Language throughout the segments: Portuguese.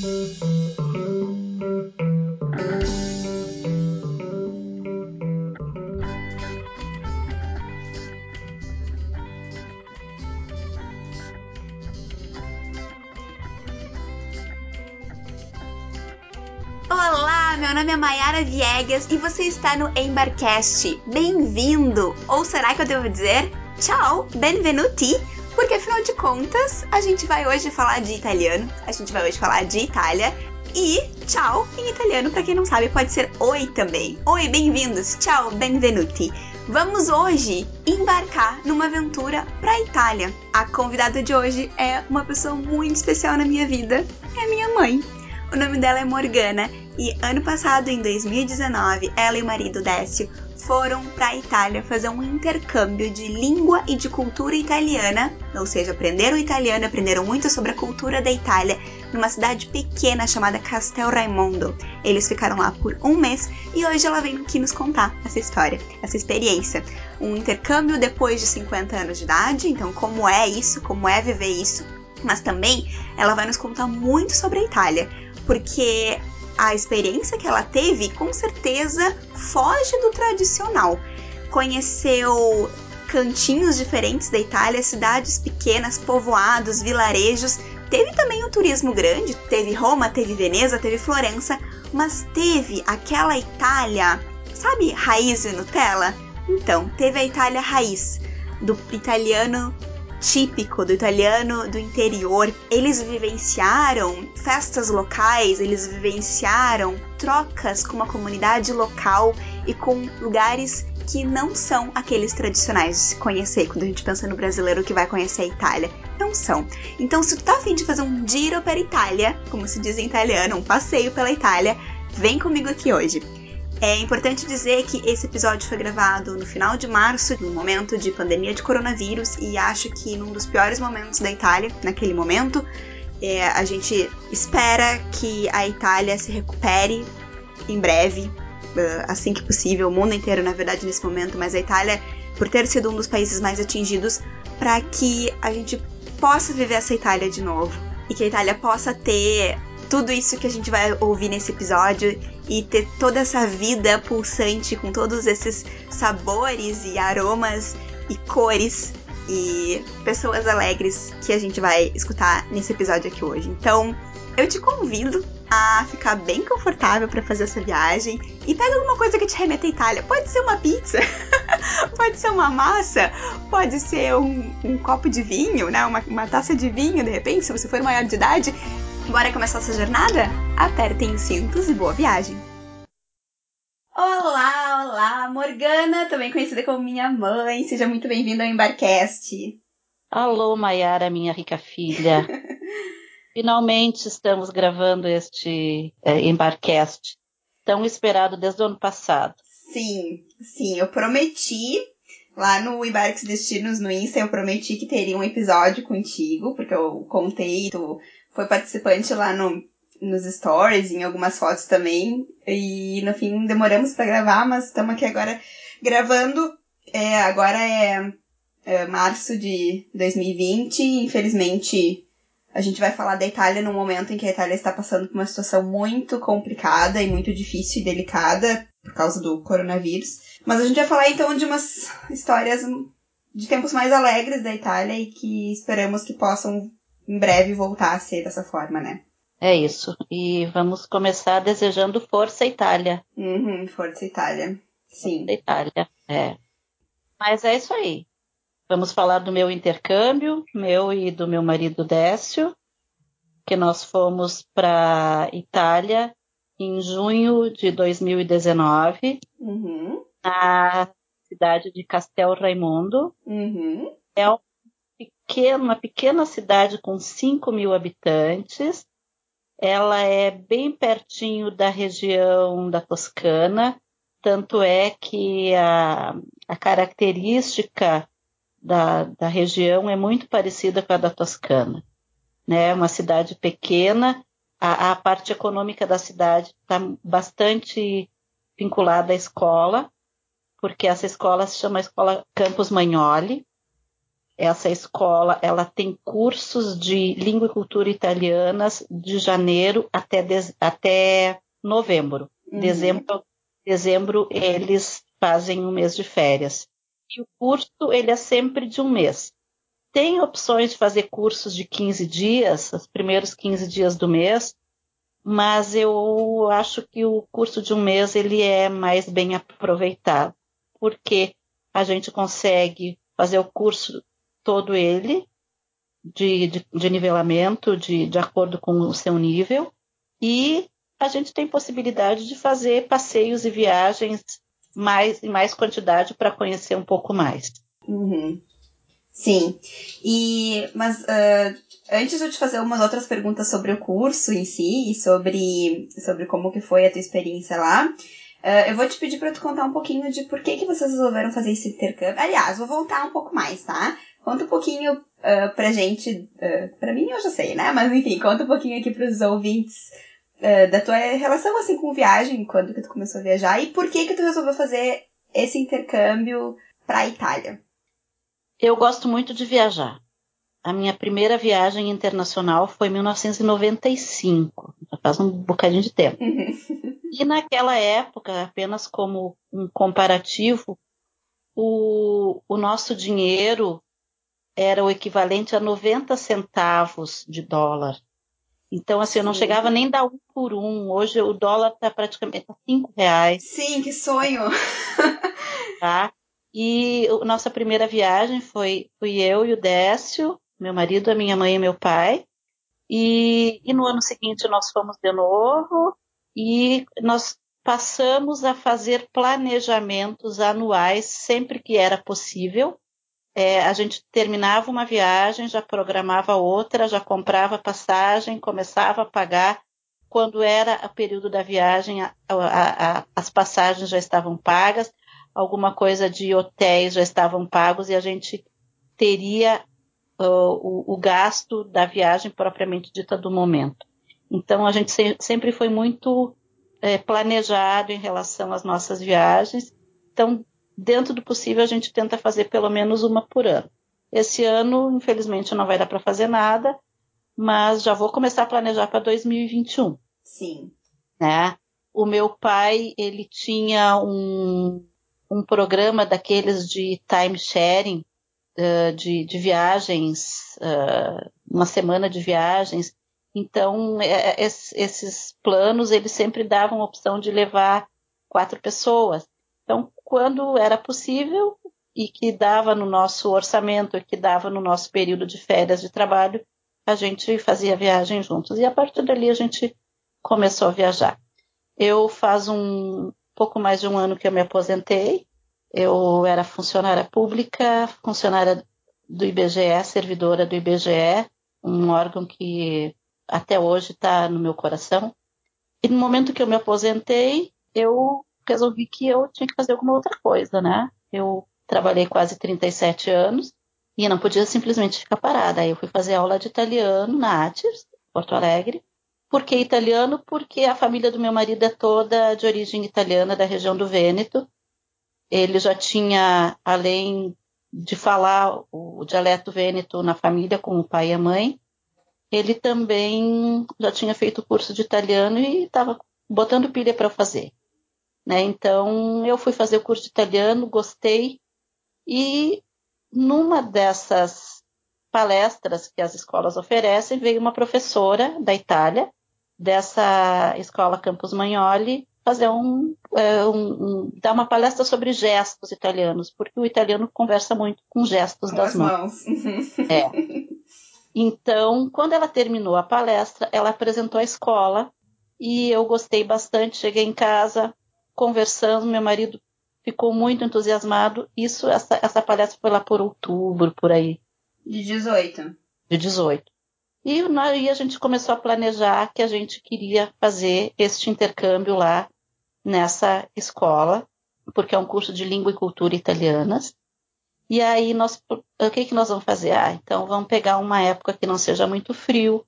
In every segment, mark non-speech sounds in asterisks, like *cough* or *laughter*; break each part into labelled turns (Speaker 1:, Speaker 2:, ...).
Speaker 1: Olá, meu nome é Mayara Viegas e você está no Embarcast. Bem-vindo! Ou será que eu devo dizer tchau, benvenuti? Porque afinal de contas, a gente vai hoje falar de italiano, a gente vai hoje falar de Itália e tchau em italiano, para quem não sabe, pode ser oi também. Oi, bem-vindos, tchau, benvenuti. Vamos hoje embarcar numa aventura para a Itália. A convidada de hoje é uma pessoa muito especial na minha vida, é minha mãe. O nome dela é Morgana e ano passado, em 2019, ela e o marido Décio foram para a Itália fazer um intercâmbio de língua e de cultura italiana, ou seja, aprenderam italiano, aprenderam muito sobre a cultura da Itália numa cidade pequena chamada Castel Raimondo. Eles ficaram lá por um mês e hoje ela vem aqui nos contar essa história, essa experiência. Um intercâmbio depois de 50 anos de idade, então como é isso, como é viver isso. Mas também ela vai nos contar muito sobre a Itália, porque a experiência que ela teve com certeza foge do tradicional. Conheceu cantinhos diferentes da Itália, cidades pequenas, povoados, vilarejos. Teve também o turismo grande, teve Roma, teve Veneza, teve Florença, mas teve aquela Itália, sabe, raiz e Nutella? Então, teve a Itália raiz, do italiano típico do italiano do interior. Eles vivenciaram festas locais, eles vivenciaram trocas com uma comunidade local e com lugares que não são aqueles tradicionais de se conhecer quando a gente pensa no brasileiro que vai conhecer a Itália. Não são. Então, se tu tá afim de fazer um giro per Itália, como se diz em italiano, um passeio pela Itália, vem comigo aqui hoje. É importante dizer que esse episódio foi gravado no final de março, no momento de pandemia de coronavírus, e acho que num dos piores momentos da Itália, naquele momento. É, a gente espera que a Itália se recupere em breve, assim que possível, o mundo inteiro, na verdade, nesse momento, mas a Itália, por ter sido um dos países mais atingidos, para que a gente possa viver essa Itália de novo e que a Itália possa ter tudo isso que a gente vai ouvir nesse episódio e ter toda essa vida pulsante com todos esses sabores e aromas e cores e pessoas alegres que a gente vai escutar nesse episódio aqui hoje. Então, eu te convido a ficar bem confortável para fazer essa viagem e pega alguma coisa que te remeta à Itália. Pode ser uma pizza, *laughs* pode ser uma massa, pode ser um, um copo de vinho, né? Uma, uma taça de vinho, de repente, se você for maior de idade. Bora começar essa jornada? Apertem os cintos e boa viagem! Olá, olá, Morgana, também conhecida como minha mãe. Seja muito bem-vinda ao Embarcast.
Speaker 2: Alô, Maiara, minha rica filha. *laughs* Finalmente estamos gravando este é, Embarcast, tão esperado desde o ano passado.
Speaker 1: Sim, sim, eu prometi lá no Embarques Destinos no Insta, eu prometi que teria um episódio contigo, porque eu contei, tu foi participante lá no, nos stories, em algumas fotos também. E no fim demoramos para gravar, mas estamos aqui agora gravando. É, agora é, é março de 2020. Infelizmente, a gente vai falar da Itália num momento em que a Itália está passando por uma situação muito complicada e muito difícil e delicada por causa do coronavírus. Mas a gente vai falar então de umas histórias de tempos mais alegres da Itália e que esperamos que possam em breve voltar a ser dessa forma, né?
Speaker 2: É isso. E vamos começar desejando força Itália.
Speaker 1: Uhum, força Itália. Sim.
Speaker 2: Força Itália, é. Mas é isso aí. Vamos falar do meu intercâmbio, meu e do meu marido Décio, que nós fomos para Itália em junho de 2019,
Speaker 1: uhum.
Speaker 2: na cidade de Castel Raimondo.
Speaker 1: Uhum.
Speaker 2: É um uma pequena cidade com 5 mil habitantes. Ela é bem pertinho da região da Toscana, tanto é que a, a característica da, da região é muito parecida com a da Toscana. Né? Uma cidade pequena, a, a parte econômica da cidade está bastante vinculada à escola, porque essa escola se chama Escola Campos Magnoli, essa escola ela tem cursos de língua e cultura italianas de janeiro até, de, até novembro. Uhum. Dezembro, dezembro eles fazem um mês de férias. E o curso ele é sempre de um mês. Tem opções de fazer cursos de 15 dias, os primeiros 15 dias do mês, mas eu acho que o curso de um mês ele é mais bem aproveitado, porque a gente consegue fazer o curso todo ele de, de, de nivelamento, de, de acordo com o seu nível, e a gente tem possibilidade de fazer passeios e viagens mais em mais quantidade para conhecer um pouco mais.
Speaker 1: Uhum. Sim. E mas uh, antes de eu te fazer umas outras perguntas sobre o curso em si e sobre sobre como que foi a tua experiência lá, uh, eu vou te pedir para tu contar um pouquinho de por que que vocês resolveram fazer esse intercâmbio. Aliás, vou voltar um pouco mais, tá? Conta um pouquinho uh, pra gente, uh, pra mim eu já sei, né? Mas enfim, conta um pouquinho aqui pros ouvintes uh, da tua relação assim com viagem, quando que tu começou a viajar e por que que tu resolveu fazer esse intercâmbio pra Itália.
Speaker 2: Eu gosto muito de viajar. A minha primeira viagem internacional foi em 1995, já faz um bocadinho de tempo. Uhum. *laughs* E naquela época, apenas como um comparativo, o, o nosso dinheiro era o equivalente a 90 centavos de dólar. Então, assim, eu não chegava nem da um por um. Hoje o dólar está praticamente a cinco reais.
Speaker 1: Sim, que sonho! *laughs*
Speaker 2: tá? E a nossa primeira viagem foi fui eu e o Décio, meu marido, a minha mãe e meu pai. E, e no ano seguinte nós fomos de novo e nós passamos a fazer planejamentos anuais sempre que era possível. É, a gente terminava uma viagem, já programava outra, já comprava passagem, começava a pagar. Quando era o período da viagem, a, a, a, as passagens já estavam pagas alguma coisa de hotéis já estavam pagos e a gente teria uh, o, o, gasto da viagem propriamente dita do momento. Então a gente se, sempre foi muito é, planejado em relação às nossas viagens. Então, dentro do possível, a gente tenta fazer pelo menos uma por ano. Esse ano, infelizmente, não vai dar para fazer nada, mas já vou começar a planejar para 2021.
Speaker 1: Sim.
Speaker 2: Né? O meu pai, ele tinha um, um programa daqueles de time sharing, uh, de, de, viagens, uh, uma semana de viagens. Então, é, é esses planos, eles sempre davam a opção de levar quatro pessoas. Então, quando era possível e que dava no nosso orçamento, que dava no nosso período de férias de trabalho, a gente fazia viagem juntos. E a partir dali a gente começou a viajar. Eu faz um, pouco mais de um ano que eu me aposentei. Eu era funcionária pública, funcionária do IBGE, servidora do IBGE, um órgão que até hoje está no meu coração. E no momento que eu me aposentei, eu resolvi que eu tinha que fazer alguma outra coisa, né? Eu trabalhei quase 37 anos e não podia simplesmente ficar parada. Aí eu fui fazer aula de italiano na ATIS, Porto Alegre, por que italiano? Porque a família do meu marido é toda de origem italiana, da região do Vêneto. Ele já tinha, além de falar o dialeto vêneto na família com o pai e a mãe, ele também já tinha feito curso de italiano e estava botando pilha para fazer. Né? Então eu fui fazer o curso de italiano, gostei e numa dessas palestras que as escolas oferecem veio uma professora da Itália dessa escola Campus Magnoli fazer um, é, um, um, dar uma palestra sobre gestos italianos, porque o italiano conversa muito com gestos com das mãos. mãos. *laughs* é. Então, quando ela terminou a palestra, ela apresentou a escola e eu gostei bastante. Cheguei em casa, conversando, meu marido ficou muito entusiasmado. Isso, essa, essa palestra foi lá por outubro, por aí.
Speaker 1: De 18.
Speaker 2: De 18. E aí a gente começou a planejar que a gente queria fazer este intercâmbio lá nessa escola, porque é um curso de língua e cultura italianas. E aí nós, o que que nós vamos fazer? Ah, então vamos pegar uma época que não seja muito frio,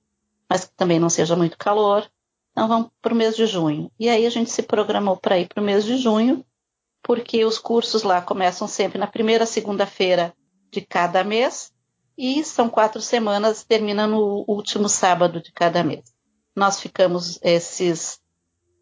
Speaker 2: mas que também não seja muito calor. Então vamos para o mês de junho. E aí a gente se programou para ir para o mês de junho, porque os cursos lá começam sempre na primeira segunda-feira de cada mês e são quatro semanas, termina no último sábado de cada mês. Nós ficamos esses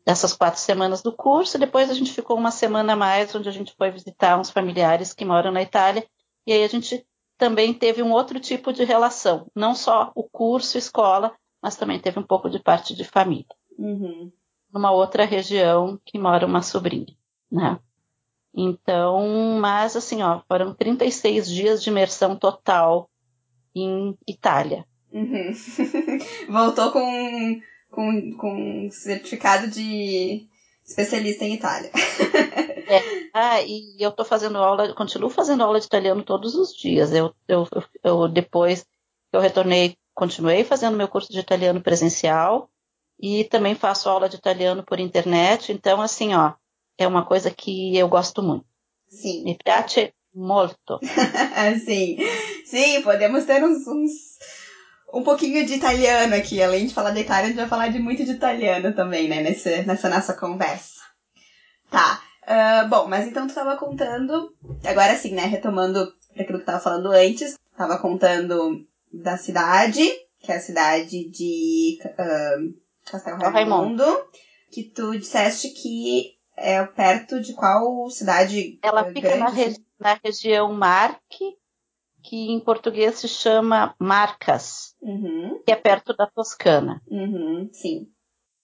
Speaker 2: essas quatro semanas do curso, depois a gente ficou uma semana a mais, onde a gente foi visitar uns familiares que moram na Itália, e aí a gente também teve um outro tipo de relação, não só o curso, escola, mas também teve um pouco de parte de família.
Speaker 1: Uhum.
Speaker 2: Numa outra região que mora uma sobrinha, né? Então, mas assim, ó, foram 36 dias de imersão total em Itália.
Speaker 1: Uhum. *laughs* Voltou com, com, com certificado de especialista em Itália. *laughs*
Speaker 2: é. Ah, e eu tô fazendo aula, continuo fazendo aula de italiano todos os dias. Eu, eu, eu depois eu retornei, continuei fazendo meu curso de italiano presencial e também faço aula de italiano por internet. Então, assim, ó, é uma coisa que eu gosto muito.
Speaker 1: Sim.
Speaker 2: Me piace molto. *laughs*
Speaker 1: sim, sim, podemos ter uns, uns, um pouquinho de italiano aqui. Além de falar de Itália, a gente vai falar de muito de italiano também, né, nesse, nessa nossa conversa. Tá. Uh, bom, mas então tu estava contando, agora sim, né, retomando aquilo que tu tava falando antes, tava contando da cidade, que é a cidade de uh, Castelo Raimundo, Raimundo, que tu disseste que é perto de qual cidade
Speaker 2: Ela grande? fica na, regi na região Marque, que em português se chama Marcas,
Speaker 1: uhum.
Speaker 2: que é perto da Toscana.
Speaker 1: Uhum, sim.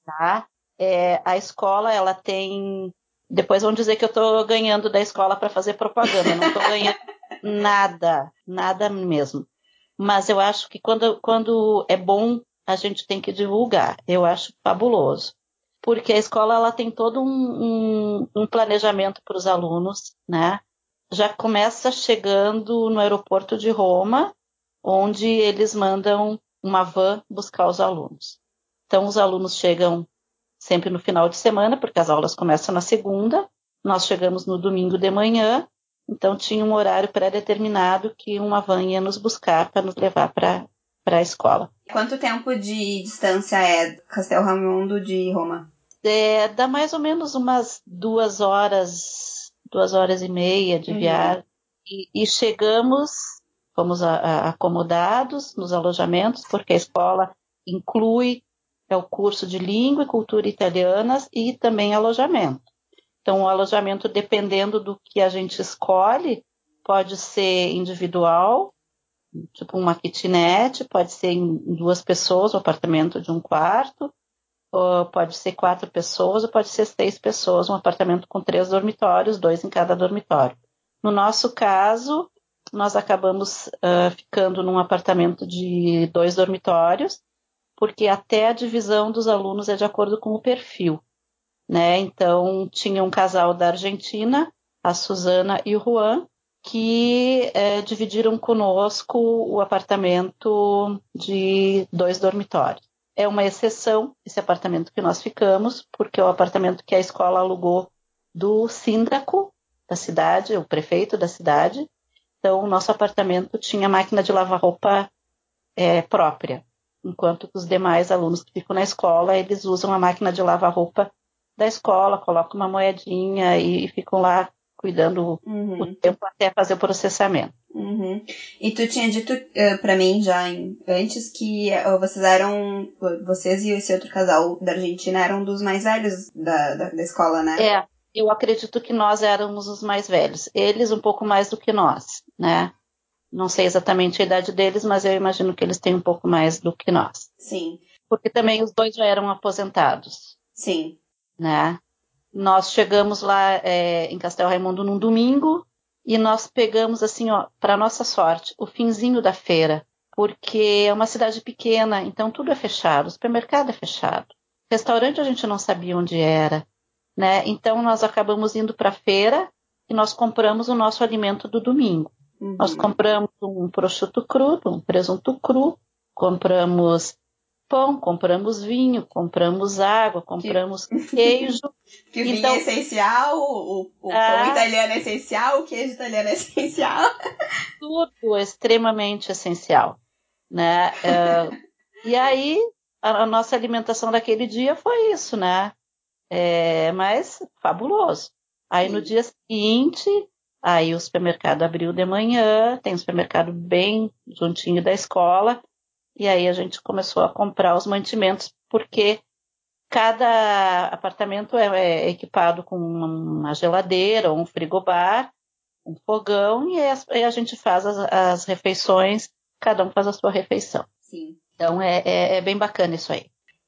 Speaker 2: Tá? É, a escola, ela tem... Depois vão dizer que eu estou ganhando da escola para fazer propaganda. Eu não estou ganhando *laughs* nada, nada mesmo. Mas eu acho que quando, quando é bom, a gente tem que divulgar. Eu acho fabuloso. Porque a escola ela tem todo um, um, um planejamento para os alunos, né? já começa chegando no aeroporto de Roma, onde eles mandam uma van buscar os alunos. Então, os alunos chegam sempre no final de semana, porque as aulas começam na segunda, nós chegamos no domingo de manhã, então tinha um horário pré-determinado que uma van ia nos buscar para nos levar para a escola.
Speaker 1: Quanto tempo de distância é Castel Raimundo de Roma?
Speaker 2: É, dá mais ou menos umas duas horas duas horas e meia de uhum. viagem. E, e, chegamos, fomos a, a, acomodados nos alojamentos, porque a escola inclui é o curso de língua e cultura italianas e também alojamento. Então, o alojamento, dependendo do que a gente escolhe, pode ser individual, tipo uma kitnet, pode ser em duas pessoas, um apartamento de um quarto, pode ser quatro pessoas ou pode ser seis pessoas, um apartamento com três dormitórios, dois em cada dormitório. No nosso caso, nós acabamos uh, ficando num apartamento de dois dormitórios, porque até a divisão dos alunos é de acordo com o perfil. Né? Então, tinha um casal da Argentina, a Suzana e o Juan, que eh, dividiram conosco o apartamento de dois dormitórios é uma exceção esse apartamento que nós ficamos, porque é o apartamento que a escola alugou do síndaco da cidade, o prefeito da cidade. Então, o nosso apartamento tinha máquina de lavar roupa é, própria, enquanto os demais alunos que ficam na escola, eles usam a máquina de lavar roupa da escola, colocam uma moedinha e ficam lá cuidando uhum. o tempo até fazer o processamento.
Speaker 1: Uhum. E tu tinha dito uh, eh, para mim já em, antes que uh, vocês eram, vocês e esse outro casal da Argentina eram dos mais velhos da, da, da, escola, né?
Speaker 2: É, eu acredito que nós éramos os mais velhos. Eles um pouco mais do que nós, né? Não sei exatamente a idade deles, mas eu imagino que eles têm um pouco mais do que nós.
Speaker 1: Sim.
Speaker 2: Porque também os dois já eram aposentados.
Speaker 1: Sim.
Speaker 2: Né? Nós chegamos lá é, em Castel Raimundo num domingo e nós pegamos assim, ó, para nossa sorte, o finzinho da feira, porque é uma cidade pequena, então tudo é fechado, o supermercado é fechado, restaurante a gente não sabia onde era, né? Então nós acabamos indo para a feira e nós compramos o nosso alimento do domingo. Uhum. Nós compramos um prosciutto cru, um presunto cru, compramos pão, compramos vinho, compramos água, compramos que, *laughs* queijo.
Speaker 1: Que o então, vinho é essencial, o, o ah, pão italiano é essencial, o queijo italiano é essencial. *laughs*
Speaker 2: Tudo é extremamente essencial, né? É, e aí a, a, nossa alimentação daquele dia foi isso, né? É, mas fabuloso. Aí Sim. no dia seguinte Aí o supermercado abriu de manhã, tem um supermercado bem juntinho da escola, e aí a gente começou a comprar os mantimentos, porque cada apartamento é, é equipado com uma geladeira um frigobar, um fogão, e a gente faz as, as refeições, cada um faz a sua refeição.
Speaker 1: Sim.
Speaker 2: Então é, é, é bem bacana isso aí.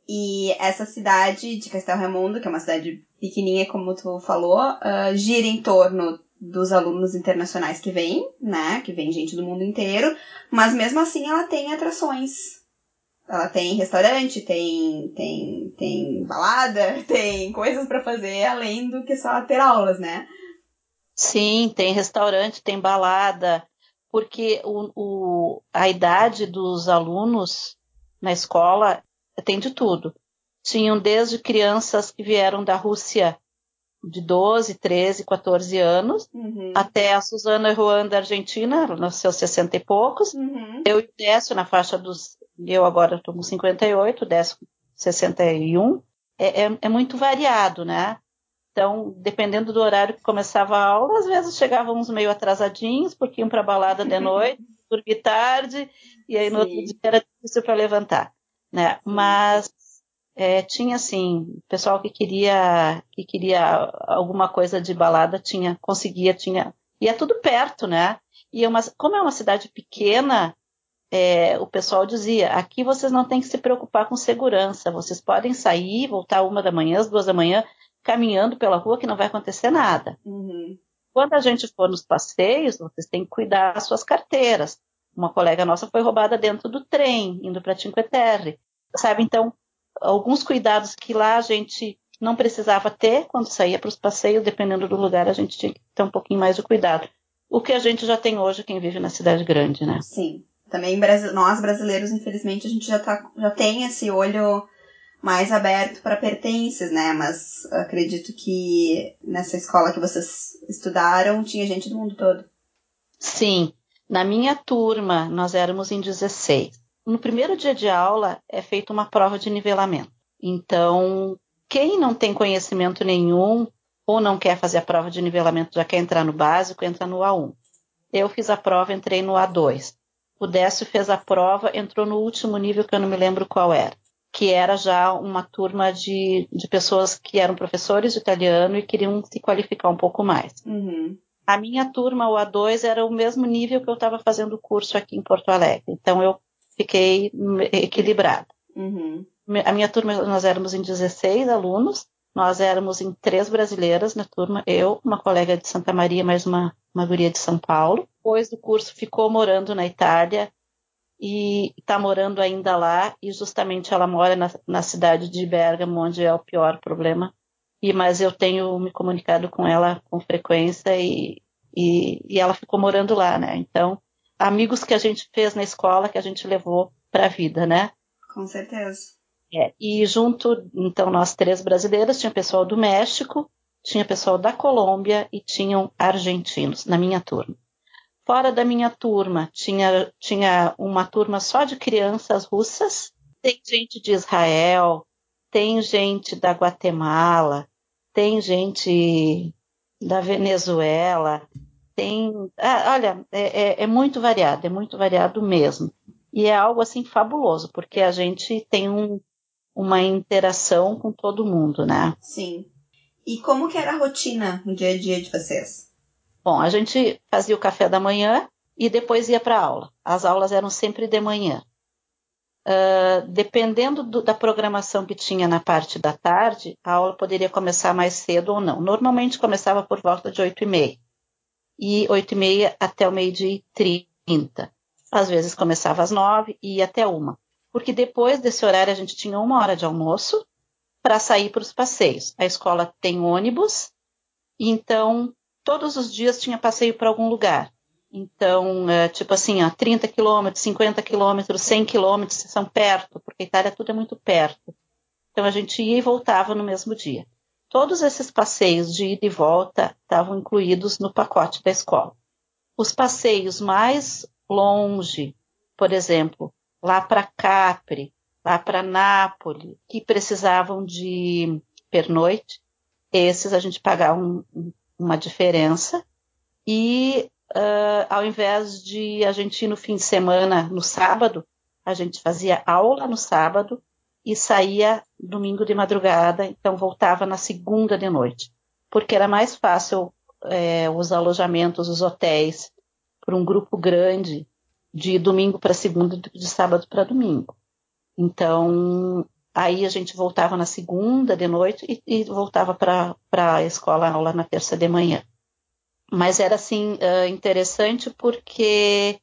Speaker 1: E essa cidade de Castel Raimundo, que é uma cidade pequenininha, como tu falou, uh, gira em torno dos alunos internacionais que vêm, né? Que vem gente do mundo inteiro, mas mesmo assim ela tem atrações. Ela tem restaurante, tem tem tem balada, *laughs* tem coisas para fazer além do que só ter aulas, né?
Speaker 2: Sim, tem restaurante, tem balada, porque o, o, a idade dos alunos na escola tem de tudo. Tinham desde crianças que vieram da Rússia de 12, 13, 14 anos,
Speaker 1: uhum.
Speaker 2: até a Suzana Ruan da Argentina, nos seus 60 e poucos.
Speaker 1: Uhum.
Speaker 2: Eu e o Décio na faixa dos. Eu agora estou com 58, o Décio 61. É, é, é muito variado, né? Então, dependendo do horário que começava a aula, às vezes chegávamos meio atrasadinhos, porque iam para a balada de *laughs* noite, dormir tarde, e aí no Sim. outro dia era difícil para levantar. Né? Mas é, tinha assim, pessoal que queria que queria alguma coisa de balada tinha, conseguia, tinha. E é tudo perto, né? E é uma, como é uma cidade pequena, é, o pessoal dizia: aqui vocês não têm que se preocupar com segurança, vocês podem sair, voltar uma da manhã, às duas da manhã, caminhando pela rua que não vai acontecer nada.
Speaker 1: Uhum.
Speaker 2: Quando a gente for nos passeios, vocês têm que cuidar das suas carteiras. Uma colega nossa foi roubada dentro do trem, indo para Cinque Terre. Sabe, então, alguns cuidados que lá a gente não precisava ter quando saía para os passeios, dependendo do lugar, a gente tinha que ter um pouquinho mais de cuidado. O que a gente já tem hoje, quem vive na cidade grande, né?
Speaker 1: Sim. Também nós brasileiros, infelizmente, a gente já, tá, já tem esse olho mais aberto para pertences, né? Mas acredito que nessa escola que vocês estudaram tinha gente do mundo todo.
Speaker 2: Sim. Na minha turma, nós éramos em 16 no primeiro dia de aula é feita uma prova de nivelamento. Então, quem não tem conhecimento nenhum ou não quer fazer a prova de nivelamento, já quer entrar no básico, entra no A1. Eu fiz a prova, entrei no A2. O Décio fez a prova, entrou no último nível que eu não me lembro qual era, que era já uma turma de, de pessoas que eram professores de italiano e queriam se qualificar um pouco mais.
Speaker 1: Uhum.
Speaker 2: A minha turma, o A2, era o mesmo nível que eu estava fazendo o curso aqui em Porto Alegre. Então eu fiquei equilibrada.
Speaker 1: Uhum.
Speaker 2: A minha turma, nós éramos em 16 alunos, nós éramos em três brasileiras na turma, eu, uma colega de Santa Maria, mais uma, uma guria de São Paulo. Depois do curso ficou morando na Itália e está morando ainda lá, e justamente ela mora na, na cidade de Bergamo, onde é o pior problema. E, mas eu tenho me comunicado com ela com frequência e, e, e ela ficou morando lá, né? Então, amigos que a gente fez na escola que a gente levou para a vida, né?
Speaker 1: Com certeza.
Speaker 2: É, e junto, então, nós três brasileiras, tinha pessoal do México, tinha pessoal da Colômbia e tinham argentinos na minha turma. Fora da minha turma, tinha, tinha uma turma só de crianças russas, tem gente de Israel, tem gente da Guatemala, tem gente da Venezuela, tem. Ah, olha, é, é, é, muito variado, é muito variado mesmo. E é algo assim fabuloso, porque a gente tem um, uma interação com todo mundo, né?
Speaker 1: Sim. E como que era a rotina no dia a dia de vocês?
Speaker 2: Bom, a gente fazia o café da manhã e depois ia para aula. As aulas eram sempre de manhã. Uh, dependendo do, da programação que tinha na parte da tarde, a aula poderia começar mais cedo ou não. Normalmente começava por volta de oito e meia e oito e meia até o meio-dia e trinta. Às vezes começava às nove e ia até uma. Porque depois desse horário a gente tinha uma hora de almoço para sair para os passeios. A escola tem ônibus, então todos os dias tinha passeio para algum lugar. Então, é, tipo assim, ó, 30 quilômetros, 50 quilômetros, 100 quilômetros são perto, porque a Itália tudo é muito perto. Então a gente ia e voltava no mesmo dia. Todos esses passeios de ida e volta estavam incluídos no pacote da escola. Os passeios mais longe, por exemplo, lá para Capri, lá para Nápoles, que precisavam de pernoite, esses a gente pagava um, uma diferença E uh, ao invés de a gente ir no fim de semana, no sábado, a gente fazia aula no sábado e saía domingo de madrugada, então voltava na segunda de noite, porque era mais fácil é, os alojamentos, os hotéis, para um grupo grande, de domingo para segunda, de sábado para domingo. Então, aí a gente voltava na segunda de noite e, e voltava para a escola aula na terça de manhã. Mas era assim interessante porque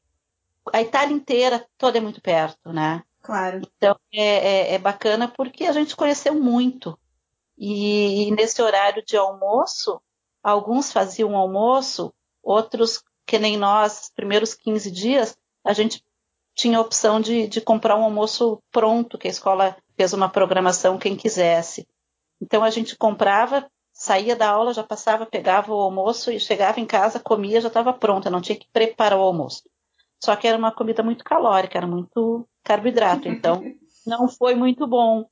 Speaker 2: a Itália inteira toda é muito perto, né?
Speaker 1: Claro.
Speaker 2: Então é, é, é bacana porque a gente conheceu muito. E, e, nesse horário de almoço, alguns faziam almoço, outros, que nem nós, primeiros 15 dias, a gente tinha a opção de, de comprar um almoço pronto, que a escola fez uma programação quem quisesse. Então a gente comprava, saía da aula, já passava, pegava o almoço e chegava em casa, comia, já estava pronta, não tinha que preparar o almoço. Só que era uma comida muito calórica, era muito carboidrato, então *laughs* não foi muito bom.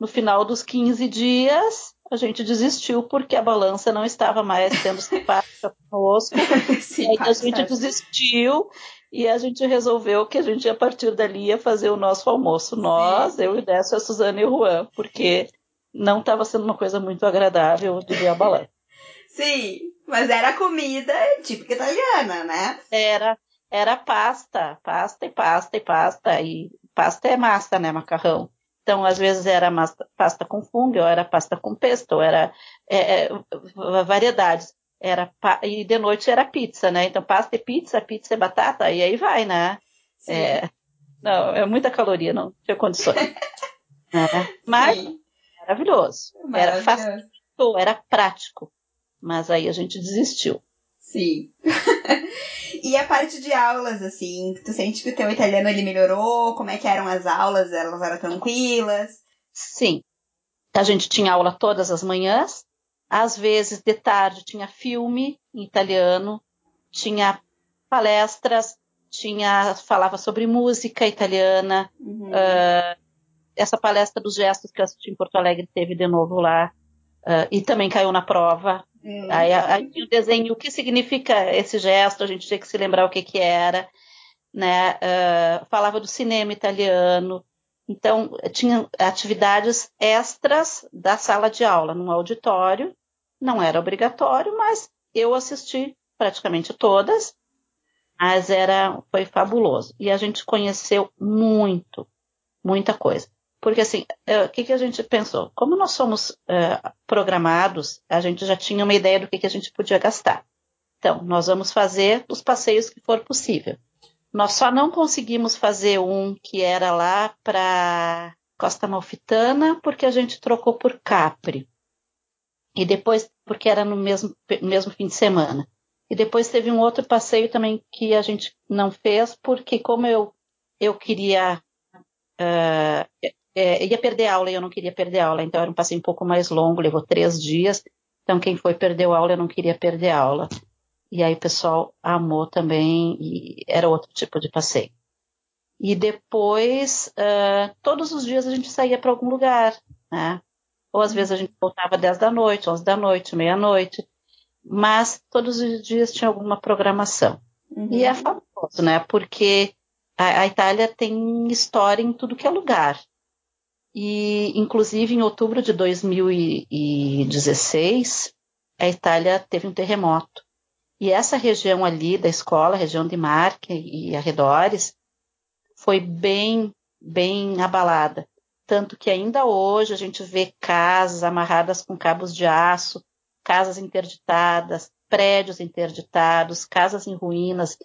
Speaker 2: No final dos 15 dias, a gente desistiu porque a balança não estava mais sendo simpática conosco. *laughs* Sim, e aí a gente desistiu e a gente resolveu que a gente, a partir dali, ia fazer o nosso almoço. Nós, eu e Décio, a Suzana e o Juan, porque não estava sendo uma coisa muito agradável de ver a balança. *laughs*
Speaker 1: Sim, mas era comida típica italiana, né?
Speaker 2: Era, era pasta, pasta e pasta e pasta. E pasta é massa, né? Macarrão. Então, às vezes era massa, pasta com fungo, ou era pasta com pesto, ou era é, é, variedades era e de noite era pizza, né? Então pasta e pizza, pizza e batata, e aí vai, né? É, não, é muita caloria, não tinha condições. *laughs* é, mas Sim. maravilhoso. Era fácil, era prático. Mas aí a gente desistiu.
Speaker 1: Sim. *laughs* *laughs* e a parte de aulas, assim, tu sente que o teu italiano ele melhorou? Como é que eram as aulas? Elas eram tranquilas?
Speaker 2: Sim. A gente tinha aula todas as manhãs, às vezes, de tarde, tinha filme em italiano, tinha palestras, tinha falava sobre música italiana. Uhum. Uh, essa palestra dos gestos que eu assisti em Porto Alegre teve de novo lá. Uh, e também caiu na prova. Uhum. Aí, aí o desenho, o que significa esse gesto, a gente tinha que se lembrar o que, que era. Né? Uh, falava do cinema italiano. Então, tinha atividades extras da sala de aula, num auditório, não era obrigatório, mas eu assisti praticamente todas, mas era foi fabuloso. E a gente conheceu muito, muita coisa. Porque assim, é, o que, que a gente pensou? Como nós somos uh, programados, a gente já tinha uma ideia do que, que a gente podia gastar. Então, nós vamos fazer os passeios que for possível. Nós só não conseguimos fazer um que era lá para Costa Malfitana, porque a gente trocou por Capri. E depois, porque era no mesmo, mesmo fim de semana. E depois teve um outro passeio também que a gente não fez, porque como eu, eu queria. Uh, é, ia perder aula e eu não queria perder aula, então era um passeio um pouco mais longo, levou três dias. Então quem foi perdeu aula, eu não queria perder aula. E aí o pessoal amou também, e era outro tipo de passeio. E depois, uh, todos os dias a gente saía para algum lugar, né? Ou às vezes a gente voltava 10 da noite, 11 da noite, meia-noite. Mas todos os dias tinha alguma programação. Uhum. E é famoso, né? Porque a, a, Itália tem história em tudo que é lugar. E, inclusive, em outubro de 2016, a Itália teve um terremoto. E essa região ali da escola, região de Marque e arredores, foi bem, bem abalada. Tanto que ainda hoje a gente vê casas amarradas com cabos de aço, casas interditadas, prédios interditados, casas em ruínas,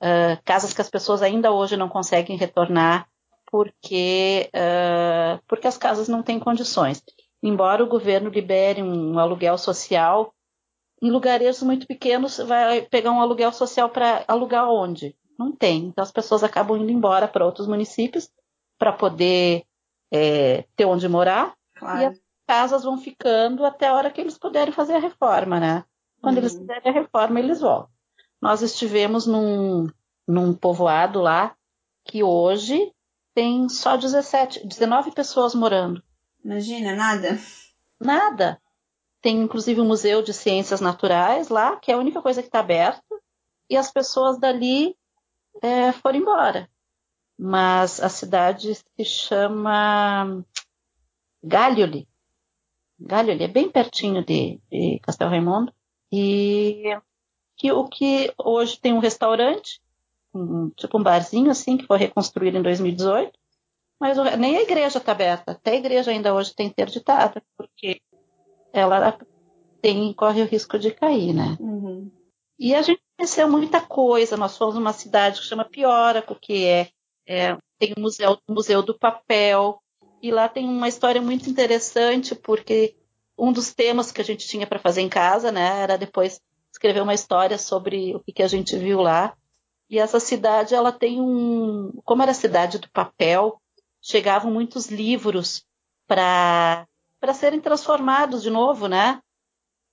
Speaker 2: uh, casas que as pessoas ainda hoje não conseguem retornar porque, uh, porque as casas não têm condições. Embora o governo libere um aluguel social, em lugares muito pequenos vai pegar um aluguel social para alugar onde? Não tem. Então as pessoas acabam indo embora para outros municípios para poder é, ter onde morar claro. e as casas vão ficando até a hora que eles puderem fazer a reforma, né? Quando uhum. eles fizerem a reforma, eles voltam. Nós estivemos num, num povoado lá que hoje tem só 17, 19 pessoas morando.
Speaker 1: Imagina, nada.
Speaker 2: Nada. Tem inclusive o um Museu de Ciências Naturais lá, que é a única coisa que está aberta. e as pessoas dali é, foram embora. Mas a cidade se chama Galholi. Galholi é bem pertinho de, de Castel Raimundo. E que, o que hoje tem um restaurante, um, tipo um barzinho assim, que foi reconstruído em 2018. Mas nem a igreja está aberta. Até a igreja ainda hoje tem interditada, porque ela tem, corre o risco de cair, né?
Speaker 1: Uhum.
Speaker 2: E a gente conheceu muita coisa. Nós fomos numa cidade que chama Pióraco, que é, é tem o museu, museu do papel. E lá tem uma história muito interessante, porque um dos temas que a gente tinha para fazer em casa, né, era depois escrever uma história sobre o que, que a gente viu lá. E essa cidade, ela tem um, como era a cidade do papel, chegavam muitos livros para para serem transformados de novo, né?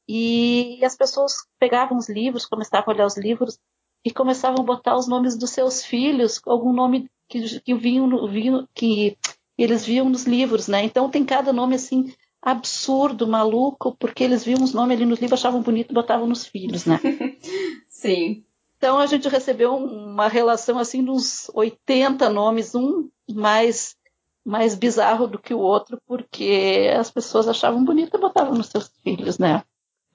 Speaker 2: E as pessoas pegavam os livros, começavam a olhar os livros e começavam a botar os nomes dos seus filhos, algum nome que, que, vinham, vinham, que eles viam nos livros, né? Então tem cada nome assim absurdo, maluco, porque eles viam os nomes ali nos livros, achavam bonito botavam nos filhos, né? *laughs*
Speaker 1: Sim.
Speaker 2: Então a gente recebeu uma relação assim uns 80 nomes, um mais mais bizarro do que o outro, porque as pessoas achavam bonito e botavam nos seus filhos, né?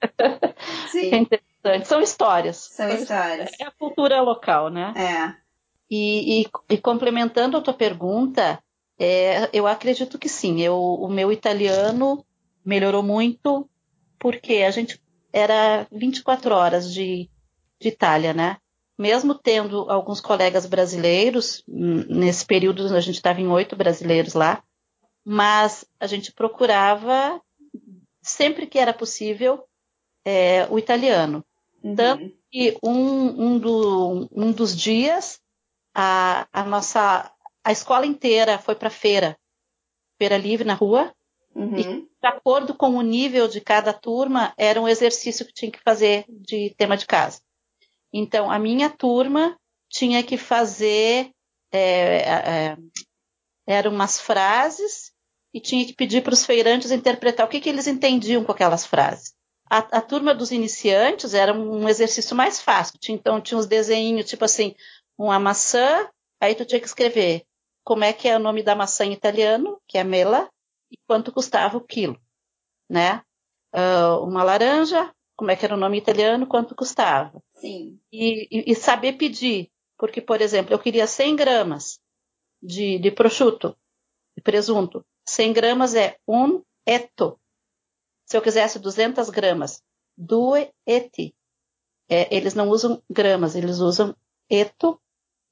Speaker 2: *laughs*
Speaker 1: Sim.
Speaker 2: É interessante. São histórias.
Speaker 1: São histórias.
Speaker 2: É a cultura local, né?
Speaker 1: É.
Speaker 2: E, e, e complementando a tua pergunta, é, eu acredito que sim. Eu, o meu italiano melhorou muito, porque a gente era 24 horas de, de Itália, né? Mesmo tendo alguns colegas brasileiros, nesse período a gente estava em oito brasileiros lá, mas a gente procurava, sempre que era possível, é, o italiano.
Speaker 1: Uhum.
Speaker 2: Tanto que um, um, do, um dos dias a, a nossa a escola inteira foi para feira, feira livre na rua,
Speaker 1: uhum.
Speaker 2: e de acordo com o nível de cada turma era um exercício que tinha que fazer de tema de casa. Então a minha turma tinha que fazer é, é, eram umas frases e tinha que pedir para os feirantes interpretar o que, que eles entendiam com aquelas frases. A, a, turma dos iniciantes era um exercício mais fácil. Então, tinha uns desenhos, tipo assim, uma maçã, aí tu tinha que escrever como é que é o nome da maçã em italiano, que é mela, e quanto custava o quilo, né? Uh, uma laranja, como é que era o nome italiano, quanto custava.
Speaker 1: Sim.
Speaker 2: E, e, e, saber pedir, porque, por exemplo, eu queria 100 gramas de, de prosciutto, de presunto. 100 gramas é um etto. Se eu quisesse 200 gramas, due eti. É, eles não usam gramas, eles usam eto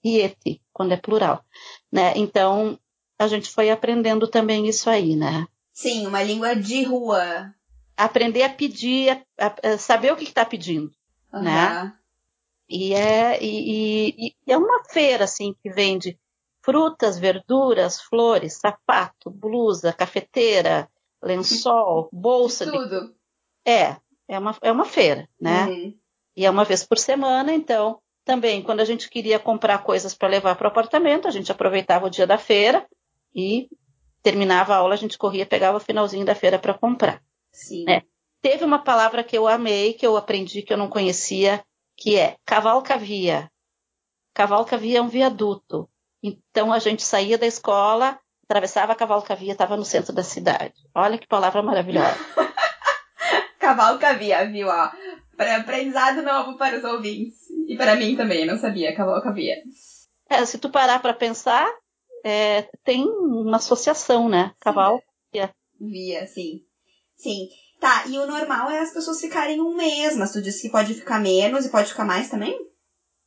Speaker 2: e eti, quando é plural. Né? Então, a gente foi aprendendo também isso aí, né?
Speaker 1: Sim, uma língua de rua.
Speaker 2: Aprender a pedir, a, a saber o que está pedindo, uhum. né? E é, e, e, e é uma feira, assim, que vende frutas, verduras, flores, sapato, blusa, cafeteira, lençol, *laughs* bolsa.
Speaker 1: De tudo. De...
Speaker 2: É, é uma, é uma feira, né?
Speaker 1: Uhum.
Speaker 2: E é uma vez por semana, então, também, quando a gente queria comprar coisas para levar para o apartamento, a gente aproveitava o dia da feira e terminava a aula, a gente corria, pegava o finalzinho da feira para comprar.
Speaker 1: Sim.
Speaker 2: Né? Teve uma palavra que eu amei, que eu aprendi, que eu não conhecia, que é cavalcavia. Cavalcavia é um viaduto. Então a gente saía da escola, atravessava a cavalcavia, estava no centro da cidade. Olha que palavra maravilhosa. *laughs*
Speaker 1: cavalcavia, viu? Ó, aprendizado novo para os ouvintes. E para mim também, não sabia, cavalcavia.
Speaker 2: É, se tu parar para pensar, é, tem uma associação, né? Cavalo.
Speaker 1: Via. Via, sim. Sim. Tá, e o normal é as pessoas ficarem um mês, mas tu disse que pode ficar menos e pode ficar mais também?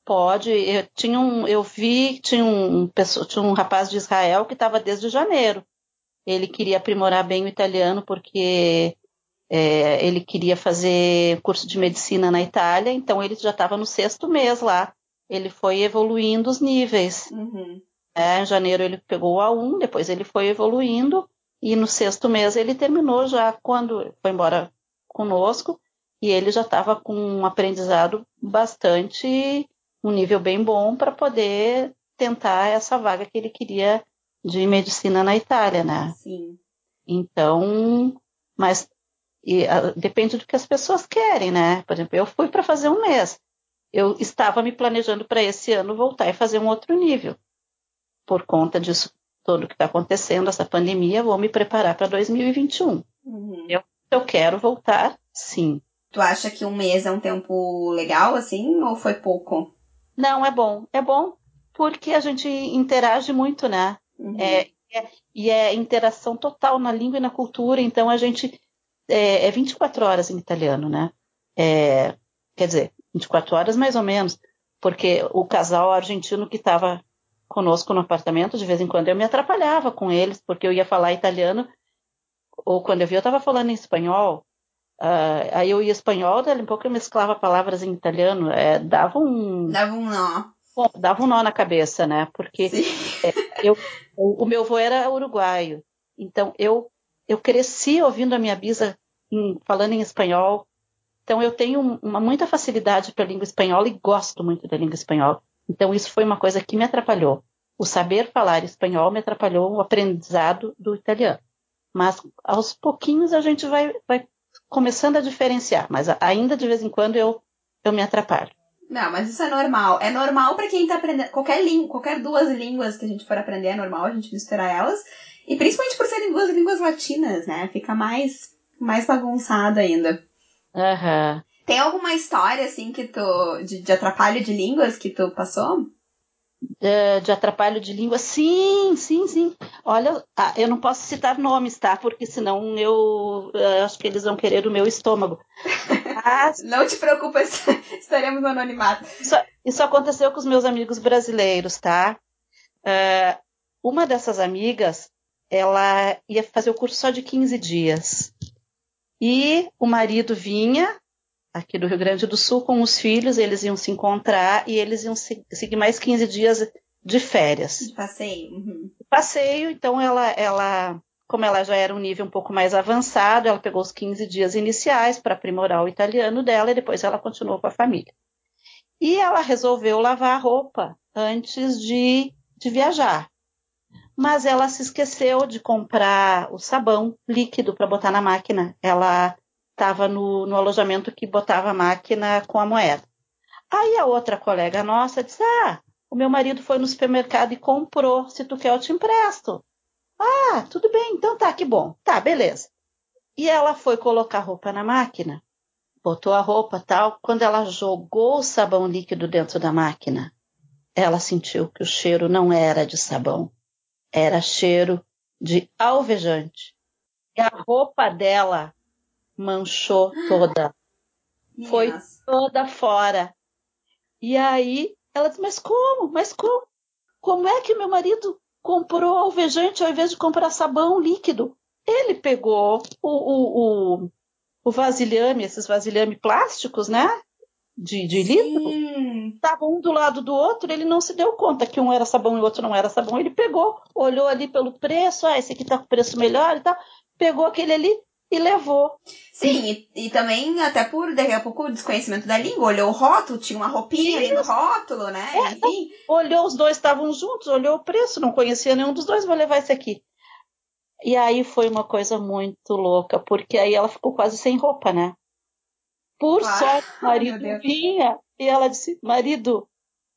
Speaker 2: Pode. Eu, tinha um, eu vi tinha um, tinha um rapaz de Israel que estava desde janeiro. Ele queria aprimorar bem o italiano porque é, ele queria fazer curso de medicina na Itália, então ele já estava no sexto mês lá. Ele foi evoluindo os níveis.
Speaker 1: Uhum.
Speaker 2: É, em janeiro ele pegou o A1, depois ele foi evoluindo, e no sexto mês ele terminou já quando foi embora conosco, e ele já estava com um aprendizado bastante, um nível bem bom para poder tentar essa vaga que ele queria de medicina na Itália, né?
Speaker 1: Sim.
Speaker 2: Então, mas e, a, depende do que as pessoas querem, né? Por exemplo, eu fui para fazer um mês. eu estava me planejando para esse ano voltar e fazer um outro nível. Por conta disso todo que está acontecendo, essa pandemia, vou me preparar para 2021. Uhum. Eu, eu quero voltar, sim.
Speaker 1: Tu acha que um mês é um tempo legal, assim, ou foi pouco?
Speaker 2: Não, é bom. É bom porque a gente interage muito, né? Uhum. É, é, e é interação total na língua e na cultura, então a gente. É, é 24 horas em italiano, né? É, quer dizer, 24 horas mais ou menos, porque o casal argentino que estava conosco no apartamento, de vez em quando eu me atrapalhava com eles, porque eu ia falar italiano, ou quando eu via eu estava falando em espanhol, uh, aí eu ia espanhol, daí um pouco eu mesclava palavras em italiano, é, dava um...
Speaker 1: Dava um nó.
Speaker 2: Bom, dava um nó na cabeça, né? Porque é, eu, o, o, meu avô era uruguaio, então eu, eu cresci ouvindo a minha bisa em, falando em espanhol, então eu tenho uma muita facilidade para a língua espanhola e gosto muito da língua espanhola. Então isso foi uma coisa que me atrapalhou. O saber falar espanhol me atrapalhou o aprendizado do italiano. Mas aos pouquinhos a gente vai, vai começando a diferenciar, mas ainda de vez em quando eu, eu me atrapalho.
Speaker 1: Não, mas isso é normal. É normal para quem está aprendendo. Qualquer, língua, qualquer duas línguas que a gente for aprender é normal a gente misturar elas. E principalmente por serem duas línguas latinas, né? Fica mais, mais bagunçado ainda.
Speaker 2: Uhum.
Speaker 1: Tem alguma história, assim, que tu. de, de atrapalho de línguas que tu passou?
Speaker 2: De, de, atrapalho de língua, sim, sim, sim. Olha, ah, eu não posso citar nomes, tá? Porque senão eu uh, acho que eles vão querer o meu estômago. *laughs*
Speaker 1: Mas... não te preocupa, *laughs* estaremos no anonimato.
Speaker 2: Isso, isso, aconteceu com os meus amigos brasileiros, tá? Uh, uma dessas amigas, ela ia fazer o curso só de 15 dias. E o marido vinha aqui do Rio Grande do Sul com os filhos, eles iam se encontrar e eles iam seguir mais 15 dias de férias.
Speaker 1: De passeio. Uhum.
Speaker 2: Passeio, então ela, ela, como ela já era um nível um pouco mais avançado, ela pegou os 15 dias iniciais para aprimorar o italiano dela e depois ela continuou com a família. E ela resolveu lavar a roupa antes de, de viajar mas ela se esqueceu de comprar o sabão líquido para botar na máquina. Ela estava no, no, alojamento que botava a máquina com a moeda. Aí a outra colega nossa disse: Ah, o meu marido foi no supermercado e comprou. Se tu quer, eu te empresto. Ah, tudo bem, então tá, que bom. Tá, beleza. E ela foi colocar roupa na máquina, botou a roupa tal. Quando ela jogou o sabão líquido dentro da máquina, ela sentiu que o cheiro não era de sabão, era cheiro de alvejante. E a roupa dela manchou toda. Foi toda fora. E aí ela disse: Mas como? Mas como? Como é que meu marido comprou alvejante ao invés de comprar sabão líquido? Ele pegou o, o, o, o vasilhame, esses vasilhame plásticos, né? de, de litro, estavam um do lado do outro, ele não se deu conta que um era sabão e o outro não era sabão. Ele pegou, olhou ali pelo preço, ah, esse aqui tá com preço melhor e tal, pegou aquele ali e levou.
Speaker 1: Sim, e, e, também até por daqui a pouco desconhecimento da língua, olhou o rótulo, tinha uma roupinha Isso. ali no rótulo, né? É, Enfim.
Speaker 2: Olhou, os dois estavam juntos, olhou o preço, não conhecia nenhum dos dois, vou levar esse aqui. E aí foi uma coisa muito louca, porque aí ela ficou quase sem roupa, né? Por sorte, *laughs* o marido vinha e ela disse: Marido,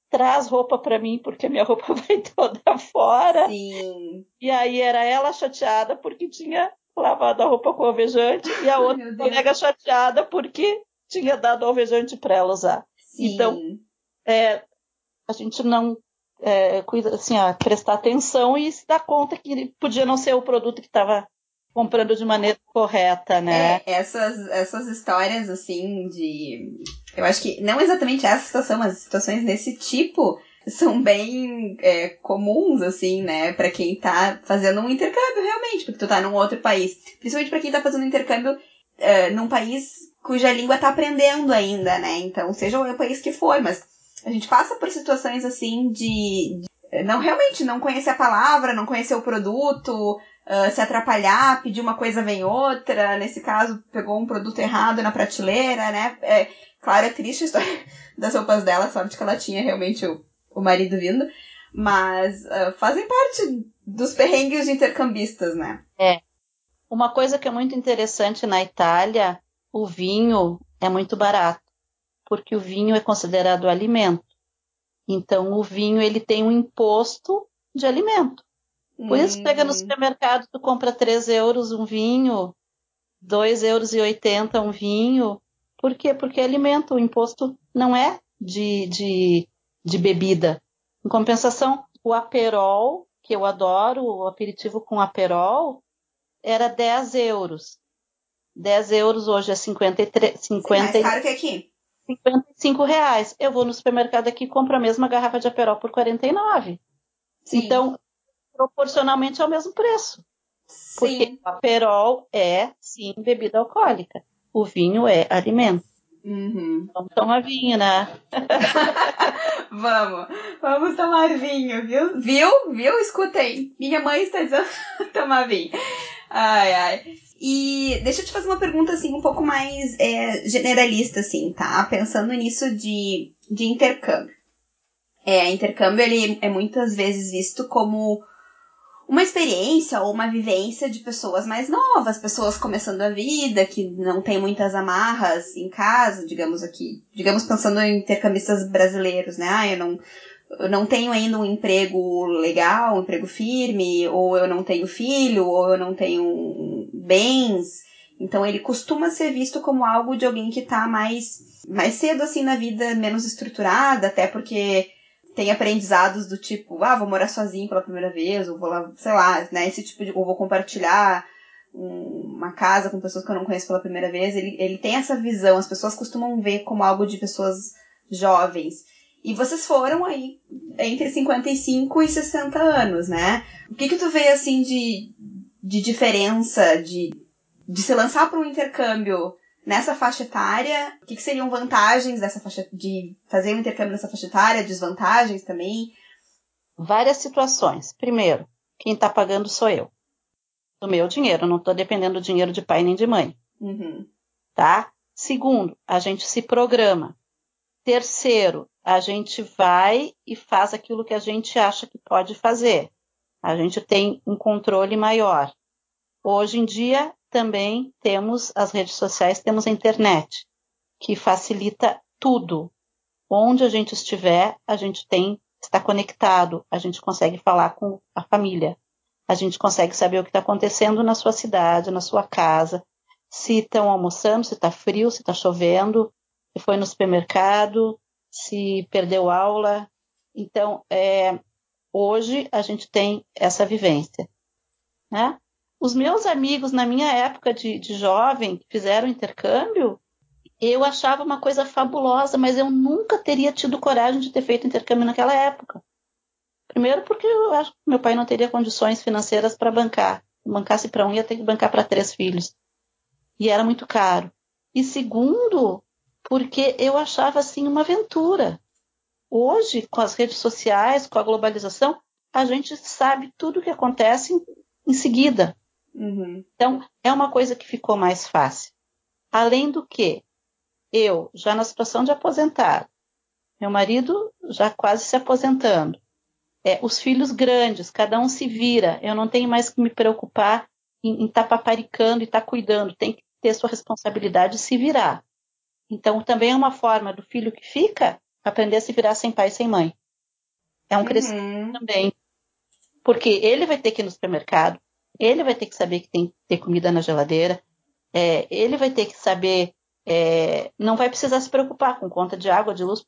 Speaker 2: traz roupa para mim, porque minha roupa *laughs* vai toda fora.
Speaker 1: Sim.
Speaker 2: E aí era ela chateada porque tinha lavado a roupa com alvejante e a outra colega chateada porque tinha dado alvejante para ela usar.
Speaker 1: Sim.
Speaker 2: Então, é, a gente não é, cuida, assim, ó, prestar atenção e se dar conta que podia não ser o produto que estava comprando de maneira correta, né?
Speaker 1: É, essas, essas histórias, assim, de. Eu acho que não exatamente essa situação, mas situações desse tipo são bem é, comuns, assim, né? Pra quem tá fazendo um intercâmbio, realmente, porque tu tá num outro país. Principalmente pra quem tá fazendo um intercâmbio é, num país cuja língua tá aprendendo ainda, né? Então, seja o país que for, mas a gente passa por situações assim de, de não realmente não conhecer a palavra, não conhecer o produto, uh, se atrapalhar, pedir uma coisa vem outra. Nesse caso, pegou um produto errado na prateleira, né? É, claro, é triste a história *laughs* das roupas dela, sorte que ela tinha realmente o, o marido vindo. Mas uh, fazem parte dos perrengues de intercambistas, né?
Speaker 2: É. Uma coisa que é muito interessante na Itália, o vinho é muito barato. porque o vinho é considerado alimento. Então, o vinho ele tem um imposto de alimento. Por isso, pega no hum. supermercado, tu compra 3 euros um vinho, 2,80 euros e 80 um vinho. Por quê? Porque é alimento. O imposto não é de, de, de bebida. Em compensação, o aperol, que eu adoro, o aperitivo com aperol, era 10 euros. 10 euros hoje é 53, 50, Sim,
Speaker 1: mais caro que aqui.
Speaker 2: 55 reais. Eu vou no supermercado aqui e compro a mesma garrafa de aperol por 49. Sim. Então, proporcionalmente é o mesmo preço. Sim. Porque o aperol é, sim, bebida alcoólica. O vinho é alimento.
Speaker 1: Uhum.
Speaker 2: Vamos tomar vinho, né? *laughs*
Speaker 1: vamos, vamos tomar vinho, viu? Viu? Viu? Escutem. Minha mãe está dizendo *laughs* tomar vinho. Ai, ai. E deixa eu te fazer uma pergunta, assim, um pouco mais é, generalista, assim, tá? Pensando nisso de, de intercâmbio. É, intercâmbio, ele é muitas vezes visto como uma experiência ou uma vivência de pessoas mais novas, pessoas começando a vida, que não tem muitas amarras em casa, digamos aqui, digamos pensando em intercambistas brasileiros, né? Ah, eu não, eu não tenho ainda um emprego legal, um emprego firme, ou eu não tenho filho, ou eu não tenho bens. Então ele costuma ser visto como algo de alguém que está mais, mais cedo assim na vida, menos estruturada, até porque tem aprendizados do tipo, ah, vou morar sozinho pela primeira vez, ou vou lá, sei lá, né, esse tipo de, ou vou compartilhar uma casa com pessoas que eu não conheço pela primeira vez, ele, ele tem essa visão, as pessoas costumam ver como algo de pessoas jovens. E vocês foram aí entre 55 e 60 anos, né? O que que tu vê, assim, de, de diferença de, de se lançar para um intercâmbio nessa faixa etária? O que, que seriam vantagens dessa faixa, de fazer um intercâmbio nessa faixa etária? Desvantagens também?
Speaker 2: Várias situações. Primeiro, quem está pagando sou eu. Do meu dinheiro, não estou dependendo do dinheiro de pai nem de mãe.
Speaker 1: Uhum.
Speaker 2: Tá? Segundo, a gente se programa. Terceiro, a gente vai e faz aquilo que a gente acha que pode fazer. A gente tem um controle maior. Hoje em dia também temos as redes sociais, temos a internet, que facilita tudo. Onde a gente estiver, a gente tem está conectado, a gente consegue falar com a família, a gente consegue saber o que está acontecendo na sua cidade, na sua casa, se estão almoçando, se está frio, se está chovendo, se foi no supermercado, se perdeu aula. Então, é, hoje a gente tem essa vivência. Né? Os meus amigos, na minha época de, de jovem, que fizeram intercâmbio, eu achava uma coisa fabulosa, mas eu nunca teria tido coragem de ter feito intercâmbio naquela época. Primeiro, porque eu acho que meu pai não teria condições financeiras para bancar. Se bancasse para um, ia ter que bancar para três filhos. E era muito caro. E segundo, porque eu achava assim uma aventura. Hoje, com as redes sociais, com a globalização, a gente sabe tudo o que acontece em, em seguida.
Speaker 1: Uhum.
Speaker 2: Então, é uma coisa que ficou mais fácil. Além do que, eu, já na situação de aposentado, meu marido já quase se aposentando, é, os filhos grandes, cada um se vira, eu não tenho mais que me preocupar em estar tá paparicando e estar tá cuidando, tem que ter sua responsabilidade e se virar. Então, também é uma forma do filho que fica aprender a se virar sem pai e sem mãe. É um uhum. crescimento também. Porque ele vai ter que ir no supermercado, ele vai ter que saber que tem que ter comida na geladeira, é, ele vai ter que saber, é, não vai precisar se preocupar com conta de água, de luz,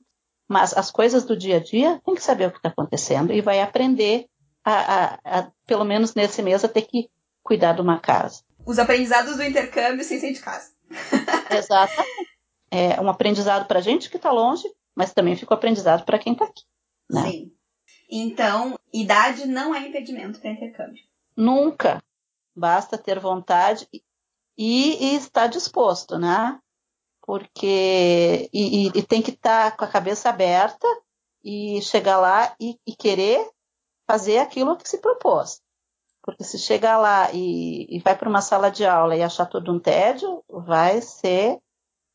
Speaker 2: mas as coisas do dia a dia tem que saber o que está acontecendo e vai aprender a, a, a, pelo menos nesse mês, a ter que cuidar de uma casa.
Speaker 1: Os aprendizados do intercâmbio sem sair de casa. *laughs*
Speaker 2: Exatamente é um aprendizado para a gente que está longe, mas também fica um aprendizado para quem está aqui. Né?
Speaker 1: Sim. Então, idade não é impedimento para intercâmbio.
Speaker 2: Nunca. Basta ter vontade e, e estar disposto, né? Porque e, e, e tem que estar tá com a cabeça aberta e chegar lá e, e, querer fazer aquilo que se propôs. Porque se chegar lá e, e vai para uma sala de aula e achar tudo um tédio, vai ser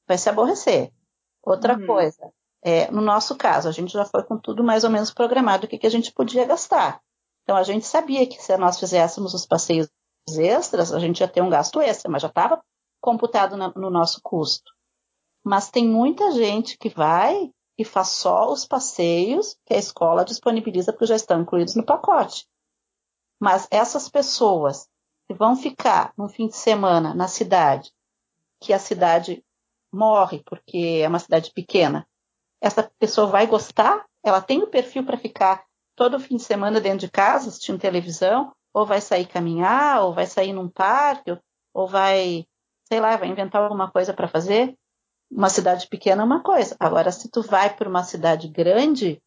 Speaker 2: vai se aborrecer. Outra uhum. coisa, é, no nosso caso, a gente já foi com tudo mais ou menos programado o que, que a gente podia gastar. Então a gente sabia que se nós fizéssemos os passeios extras, a gente ia ter um gasto extra, mas já estava computado na, no nosso custo. Mas tem muita gente que vai e faz só os passeios que a escola disponibiliza porque já estão incluídos no pacote. Mas essas pessoas que vão ficar no fim de semana na cidade, que a cidade morre porque é uma cidade pequena, essa pessoa vai gostar? Ela tem o perfil para ficar todo fim de semana dentro de casa assistindo televisão? Ou vai sair caminhar? Ou vai sair num parque? Ou vai, sei lá, vai inventar alguma coisa para fazer? Uma cidade pequena é uma coisa. Agora, se tu vai para uma cidade grande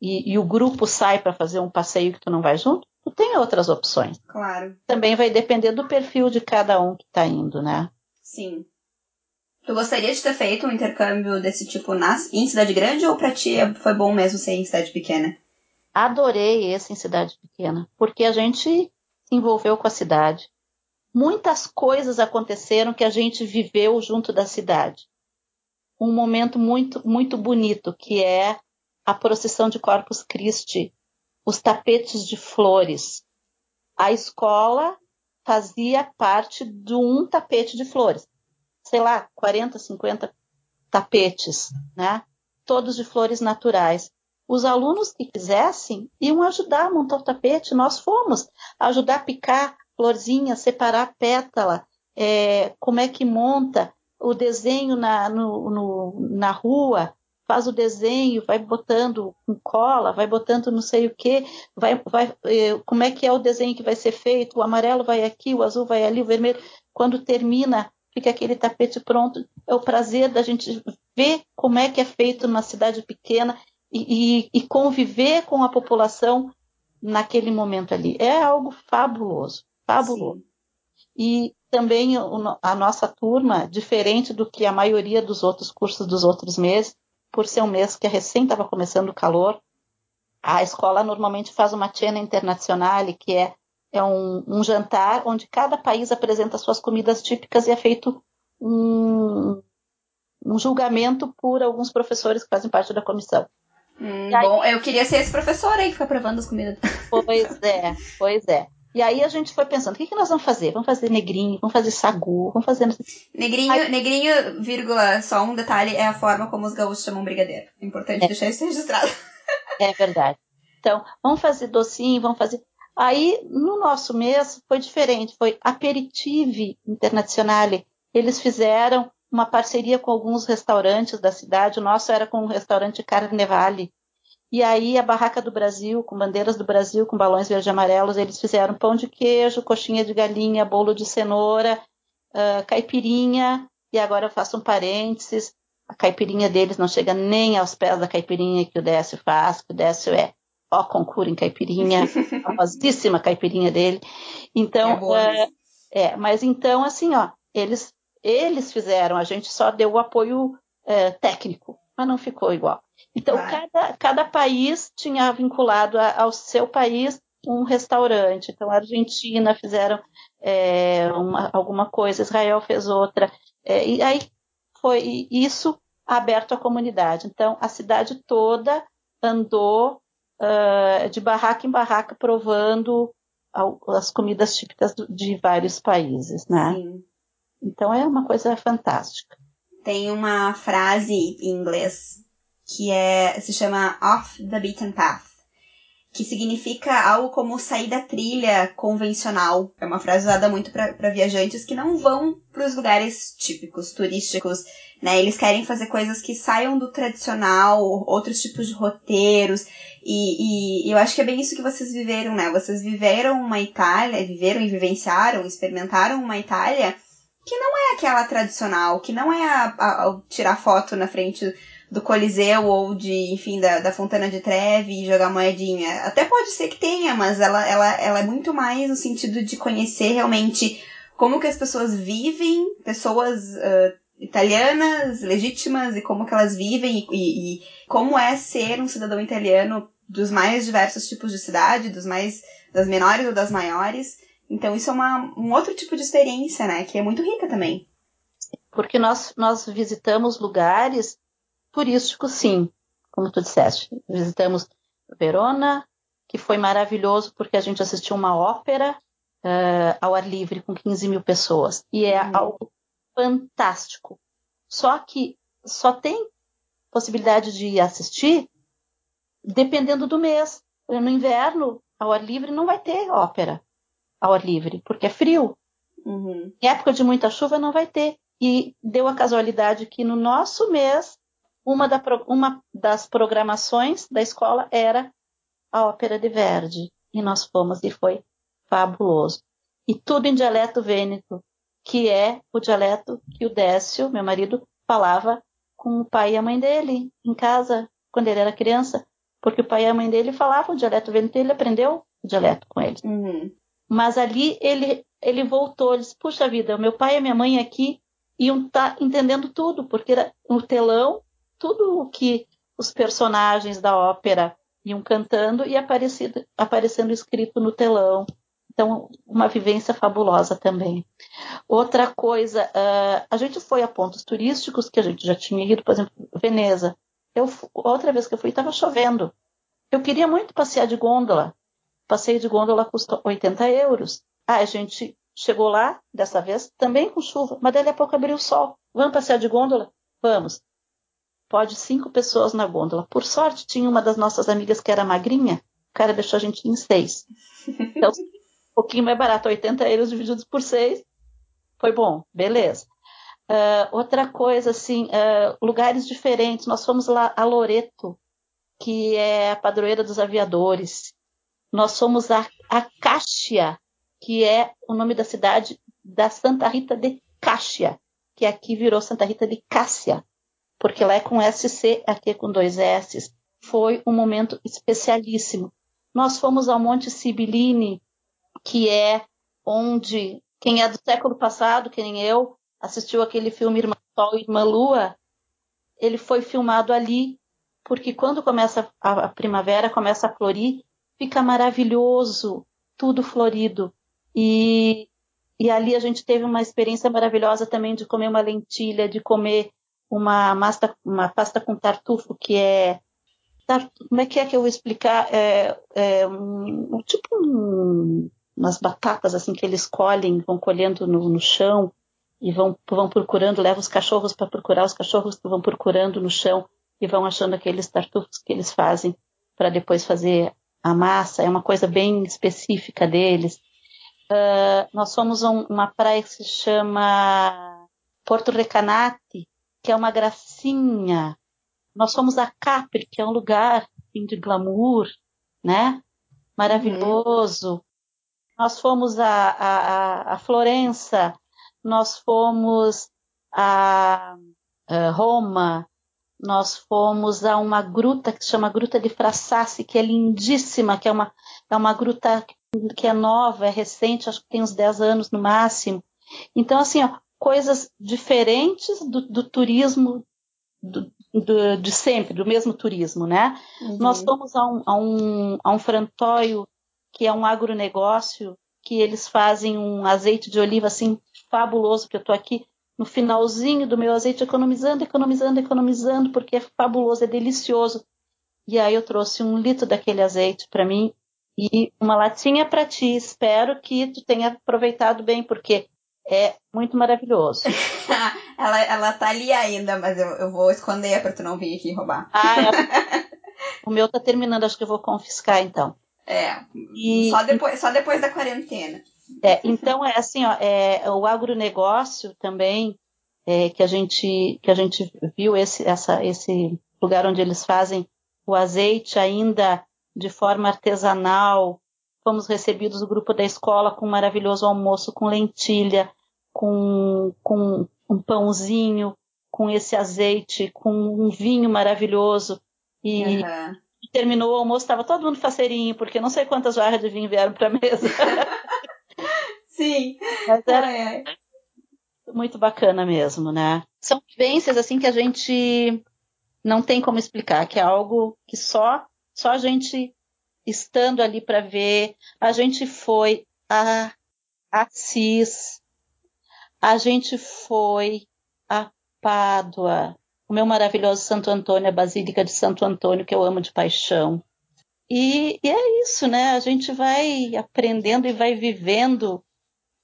Speaker 2: e, e o grupo sai para fazer um passeio que tu não vai junto, tu tem outras opções.
Speaker 1: Claro.
Speaker 2: Também vai depender do perfil de cada um que está indo, né?
Speaker 1: Sim. Tu gostaria de ter feito um intercâmbio desse tipo na, em cidade grande ou para ti foi bom mesmo ser em cidade pequena?
Speaker 2: Adorei esse em cidade pequena, porque a gente se envolveu com a cidade. Muitas coisas aconteceram que a gente viveu junto da cidade. Um momento muito muito bonito que é a procissão de Corpus Christi os tapetes de flores. A escola fazia parte de um tapete de flores. Sei lá, 40, 50 tapetes, né? Todos de flores naturais. Os alunos que quisessem iam ajudar a montar o tapete. Nós fomos ajudar a picar florzinha, separar pétala, é, como é que monta o desenho na, no, no, na rua, faz o desenho, vai botando com cola, vai botando não sei o que, vai, vai, eh, como é que é o desenho que vai ser feito, o amarelo vai aqui, o azul vai ali, o vermelho. Quando termina, fica aquele tapete pronto. É o prazer da gente ver como é que é feito numa cidade pequena e, e, conviver com a população naquele momento ali. É algo fabuloso, fabuloso. Sim. E também a nossa turma, diferente do que a maioria dos outros cursos dos outros meses, por ser um mês que recém estava começando o calor, a escola normalmente faz uma cena internacional, que é, é um, um, jantar onde cada país apresenta suas comidas típicas e é feito um, um julgamento por alguns professores que fazem parte da comissão.
Speaker 1: Hum, aí, bom, eu queria ser esse professor aí que fica provando as comidas.
Speaker 2: Pois é, pois é. E aí a gente foi pensando, o que, que nós vamos fazer? Vamos fazer negrinho, vamos fazer sagu, vamos fazer...
Speaker 1: Negrinho, aí... negrinho, vírgula, só um detalhe, é a forma como os gaúchos chamam brigadeiro. É importante é. deixar isso registrado. *laughs*
Speaker 2: É verdade. Então, vamos fazer docinho, vamos fazer... Aí, no nosso mês, foi diferente, foi Aperitive Internazionale. Eles fizeram uma parceria com alguns restaurantes da cidade, o nosso era com o restaurante Carnevale, e aí a Barraca do Brasil, com bandeiras do Brasil, com balões verde e amarelos, eles fizeram pão de queijo, coxinha de galinha, bolo de cenoura, uh, caipirinha, e agora eu faço um parênteses, a caipirinha deles não chega nem aos pés da caipirinha que o Décio faz, que o Décio é ó concurso em caipirinha, a *laughs* famosíssima caipirinha dele. Então, é, uh, é, mas então assim, ó, eles eles fizeram, a gente só deu o apoio uh, técnico, mas não ficou igual. Então, cada, cada país tinha vinculado a, ao seu país um restaurante. Então, a Argentina fizeram é, uma, alguma coisa, Israel fez outra. É, e aí foi isso aberto à comunidade. Então, a cidade toda andou uh, de barraca em barraca provando as comidas típicas de vários países, né? Sim. Então, é uma coisa fantástica.
Speaker 1: Tem uma frase em inglês que é se chama Off the Beaten Path, que significa algo como sair da trilha convencional. É uma frase usada muito para viajantes que não vão para os lugares típicos, turísticos, né? Eles querem fazer coisas que saiam do tradicional, outros tipos de roteiros. E, e, e eu acho que é bem isso que vocês viveram, né? Vocês viveram uma Itália, viveram e vivenciaram, experimentaram uma Itália que não é aquela tradicional, que não é a, a, a tirar foto na frente do Coliseu ou de, enfim, da, da Fontana de Trevi e jogar moedinha. Até pode ser que tenha, mas ela, ela, ela é muito mais no sentido de conhecer realmente como que as pessoas vivem, pessoas uh, italianas, legítimas, e como que elas vivem e, e, como é ser um cidadão italiano dos mais diversos tipos de cidade, dos mais das menores ou das maiores. Então isso é uma, um outro tipo de experiência, né, que é muito rica também.
Speaker 2: Porque nós, nós visitamos lugares turístico, sim, como tu disseste. Visitamos Verona, que foi maravilhoso porque a gente assistiu uma ópera uh, ao ar livre com 15 mil pessoas. E é uhum. algo fantástico. Só que só tem possibilidade de assistir dependendo do mês. No inverno, ao ar livre, não vai ter ópera ao ar livre, porque é frio. Uhum. Em época de muita chuva, não vai ter. E deu a casualidade que no nosso mês, uma, da, uma das programações da escola era a ópera de Verdi. E nós fomos e foi fabuloso. E tudo em dialeto vêneto, que é o dialeto que o Décio, meu marido, falava com o pai e a mãe dele em casa, quando ele era criança. Porque o pai e a mãe dele falavam o dialeto vêneto e ele aprendeu o dialeto com eles. Uhum. Mas ali ele, ele voltou, ele disse, puxa vida, meu pai e minha mãe aqui iam estar tá entendendo tudo, porque era no telão, tudo o que os personagens da ópera iam cantando e aparecendo, aparecendo escrito no telão. Então, uma vivência fabulosa também. Outra coisa, uh, a gente foi a pontos turísticos que a gente já tinha ido, por exemplo, Veneza. Eu, outra vez que eu fui, estava chovendo. Eu queria muito passear de gôndola. Passeio de gôndola custa 80 euros. Ah, a gente chegou lá, dessa vez, também com chuva, mas dali a pouco abriu o sol. Vamos passear de gôndola? Vamos. Pode cinco pessoas na gôndola. Por sorte, tinha uma das nossas amigas que era magrinha, o cara deixou a gente em seis. Então, *laughs* pouquinho mais barato, 80 euros divididos por 6. Foi bom, beleza. Uh, outra coisa, assim, uh, lugares diferentes. Nós fomos lá a Loreto, que é a padroeira dos aviadores. Nós fomos a, a Cáxia, que é o nome da cidade da Santa Rita de Cáxia, que aqui virou Santa Rita de Cássia, porque lá é com SC, aqui é com dois S. Foi um momento especialíssimo. Nós fomos ao Monte Sibiline, que é onde quem é do século passado, que nem eu, assistiu aquele filme Irmã Sol e Irmã Lua, ele foi filmado ali, porque quando começa a primavera, começa a florir, fica maravilhoso, tudo florido. E, e ali a gente teve uma experiência maravilhosa também de comer uma lentilha, de comer uma, masta, uma pasta com tartufo, que é como é que é que eu vou explicar? É, é um, tipo um, umas batatas assim que eles colhem, vão colhendo no, no chão e vão, vão procurando, levam os cachorros para procurar, os cachorros vão procurando no chão e vão achando aqueles tartufos que eles fazem para depois fazer a massa. É uma coisa bem específica deles. Uh, nós somos um, uma praia que se chama Porto Recanati, que é uma gracinha. Nós somos a Capri, que é um lugar assim, de glamour, né? Maravilhoso. Uhum. Nós fomos a, a, a Florença, nós fomos a, a, Roma, nós fomos a uma gruta que se chama Gruta de Frassassi, que é lindíssima, que é uma, é uma gruta que é nova, é recente, acho que tem uns 10 anos no máximo. Então, assim, ó, coisas diferentes do, do turismo do, do, de sempre, do mesmo turismo, né? Uhum. Nós fomos a um, a, um, a um frantóio que é um agronegócio, que eles fazem um azeite de oliva assim fabuloso, que eu estou aqui no finalzinho do meu azeite economizando, economizando, economizando, porque é fabuloso, é delicioso. E aí eu trouxe um litro daquele azeite para mim e uma latinha para ti. Espero que tu tenha aproveitado bem, porque é muito maravilhoso. *laughs*
Speaker 1: ela, ela tá ali ainda, mas eu, eu vou esconder para tu não vir aqui roubar.
Speaker 2: Ah, é. *laughs* o meu tá terminando, acho que eu vou confiscar então.
Speaker 1: É, e, só, depois, só depois da quarentena.
Speaker 2: É, então é assim, ó, é, o agronegócio também é, que a gente que a gente viu esse, essa, esse lugar onde eles fazem o azeite ainda de forma artesanal. Fomos recebidos o grupo da escola com um maravilhoso almoço com lentilha, com, com um pãozinho, com esse azeite, com um vinho maravilhoso. E, uhum terminou o almoço, estava todo mundo faceirinho, porque não sei quantas jarras de vinho vieram para a mesa. *laughs*
Speaker 1: Sim.
Speaker 2: Mas era ai, ai. muito bacana mesmo, né? São vivências assim que a gente não tem como explicar, que é algo que só só a gente estando ali para ver. A gente foi a Assis, a gente foi a Pádua, o meu maravilhoso Santo Antônio, a Basílica de Santo Antônio, que eu amo de paixão. E, e, é isso, né? A gente vai aprendendo e vai vivendo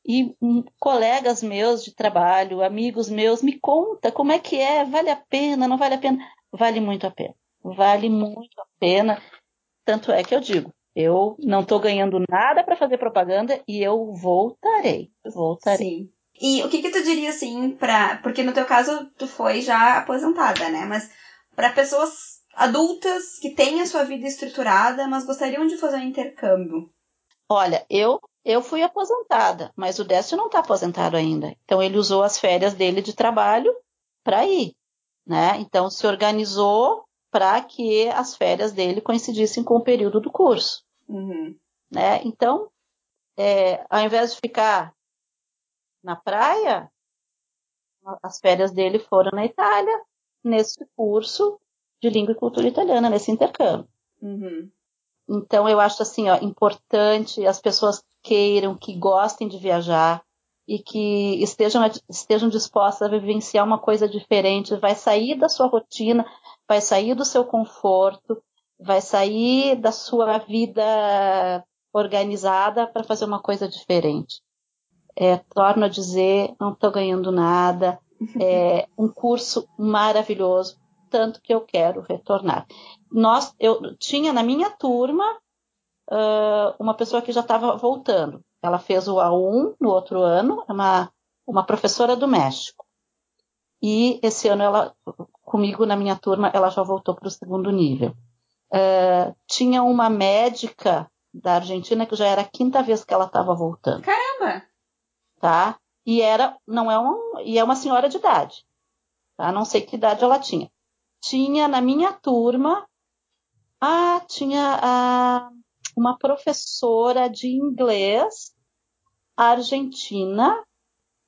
Speaker 2: E um, colegas meus de trabalho, amigos meus, me conta como é que é, vale a pena, não vale a pena? Vale muito a pena. Vale muito a pena. Tanto é que eu digo, eu não estou ganhando nada para fazer propaganda e eu voltarei. Voltarei. Sim.
Speaker 1: E o que que tu diria assim para, porque no teu caso tu foi já aposentada, né? Mas para pessoas adultas que têm a sua vida estruturada, mas gostariam de fazer um intercâmbio.
Speaker 2: Olha, eu eu fui aposentada, mas o Décio não está aposentado ainda. Então ele usou as férias dele de trabalho para ir, né? Então se organizou para que as férias dele coincidissem com o período do curso,
Speaker 1: uhum.
Speaker 2: né? Então, é, ao invés de ficar na praia, as férias dele foram na Itália, nesse curso de língua e cultura italiana, nesse intercâmbio.
Speaker 1: Uhum.
Speaker 2: Então, eu acho assim, ó, importante as pessoas queiram, que gostem de viajar e que estejam, estejam dispostas a vivenciar uma coisa diferente, vai sair da sua rotina, vai sair do seu conforto, vai sair da sua vida organizada para fazer uma coisa diferente é, torno a dizer, não estou ganhando nada, *laughs* é um curso maravilhoso, tanto que eu quero retornar. Nós, eu tinha na minha turma uh, uma pessoa que já estava voltando. Ela fez o A1 no outro ano, é uma, uma professora do México. E esse ano ela, comigo na minha turma, ela já voltou para o segundo nível. Uh, tinha uma médica da Argentina que já era a quinta vez que ela estava voltando.
Speaker 1: Caramba!
Speaker 2: tá? E era, não é um, e é uma senhora de idade, tá? Não sei que idade ela tinha. Tinha na minha turma, ah, tinha ah, uma professora de inglês argentina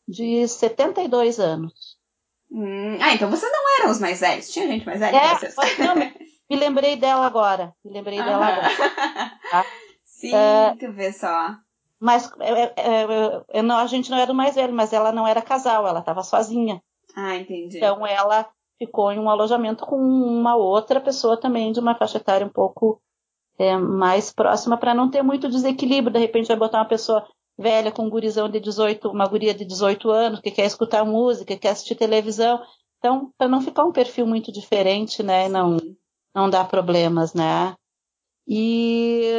Speaker 2: de 72 anos.
Speaker 1: Hum, ah, então vocês não eram os mais velhos. Tinha gente mais velha
Speaker 2: é, que vocês. Não, me lembrei dela agora. Me lembrei dela agora. Tá?
Speaker 1: Sim, uh, tu vê só.
Speaker 2: Mas é, é, é, não, a gente não era o mais velho, mas ela não era casal, ela estava sozinha.
Speaker 1: Ah, entendi.
Speaker 2: Então ela ficou em um alojamento com uma outra pessoa também de uma faixa etária um pouco é, mais próxima para não ter muito desequilíbrio. De repente vai botar uma pessoa velha com um gurizão de 18, uma guria de 18 anos que quer escutar música, quer assistir televisão. Então, para não ficar um perfil muito diferente, né, não não dá problemas, né? E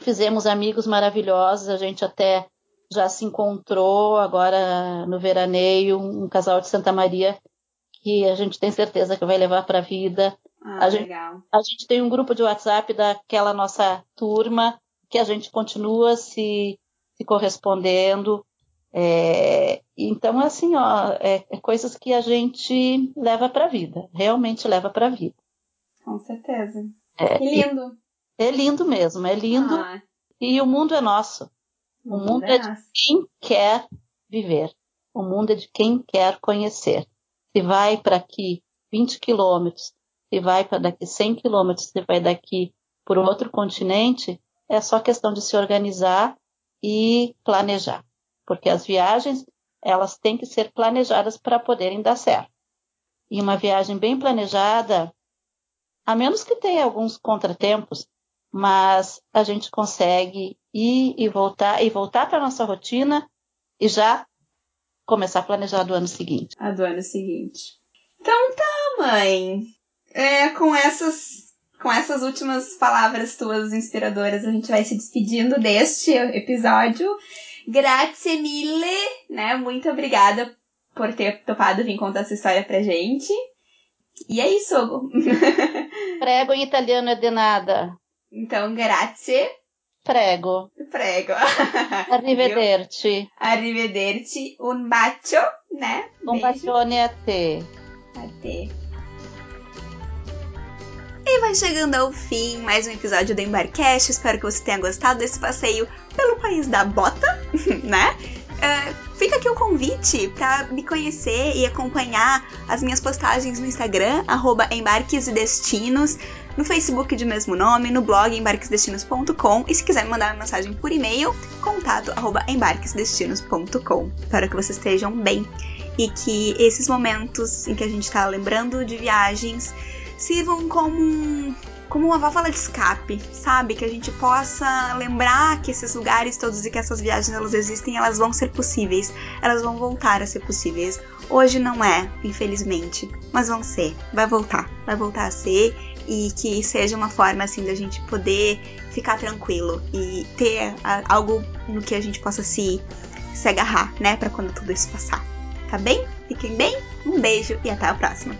Speaker 2: fizemos amigos maravilhosos, a gente até já se encontrou agora no veraneio, um casal de Santa Maria que a gente tem certeza que vai levar para a vida.
Speaker 1: Ah,
Speaker 2: a, gente, a gente tem um grupo de WhatsApp daquela nossa turma que a gente continua se, se correspondendo. É, então, assim, ó, é, é, coisas que a gente leva para a vida, realmente leva para a vida.
Speaker 1: Com certeza. É, que lindo.
Speaker 2: É lindo mesmo, é lindo. Ah. E o mundo é nosso. O, o mundo, mundo é, é de quem quer viver. O mundo é de quem quer conhecer. Se vai para aqui 20 quilômetros, se vai para daqui 100 quilômetros, se vai daqui por outro continente, é só questão de se organizar e planejar. Porque as viagens, elas têm que ser planejadas para poderem dar certo. E uma viagem bem planejada, a menos que tenha alguns contratempos, mas a gente consegue ir e voltar e voltar para nossa rotina e já começar a planejar do ano seguinte.
Speaker 1: A do ano seguinte. Então tá, mãe. É, com essas com essas últimas palavras tuas inspiradoras, a gente vai se despedindo deste episódio. Grazie mille, né? Muito obrigada por ter topado vir contar essa história pra gente. E é isso, *laughs*
Speaker 2: Prego em italiano é de nada.
Speaker 1: Então, grazie.
Speaker 2: Prego.
Speaker 1: Prego. *laughs*
Speaker 2: Arrivederci.
Speaker 1: Arrivederci. Un bacio, né?
Speaker 2: Un bacione a te.
Speaker 1: A te. E vai chegando ao fim mais um episódio do Embarcast. Espero que você tenha gostado desse passeio pelo país da bota, *laughs* né? Uh, fica aqui o convite para me conhecer e acompanhar as minhas postagens no Instagram, embarques e destinos no Facebook de mesmo nome, no blog embarquesdestinos.com e se quiser me mandar uma mensagem por e-mail, contato embarquesdestinos.com. Espero que vocês estejam bem e que esses momentos em que a gente está lembrando de viagens sirvam como um, como uma válvula de escape, sabe? Que a gente possa lembrar que esses lugares todos e que essas viagens elas existem, elas vão ser possíveis, elas vão voltar a ser possíveis. Hoje não é, infelizmente, mas vão ser, vai voltar, vai voltar a ser e que seja uma forma assim da gente poder ficar tranquilo e ter algo no que a gente possa se se agarrar, né, para quando tudo isso passar. Tá bem? Fiquem bem. Um beijo e até a próxima.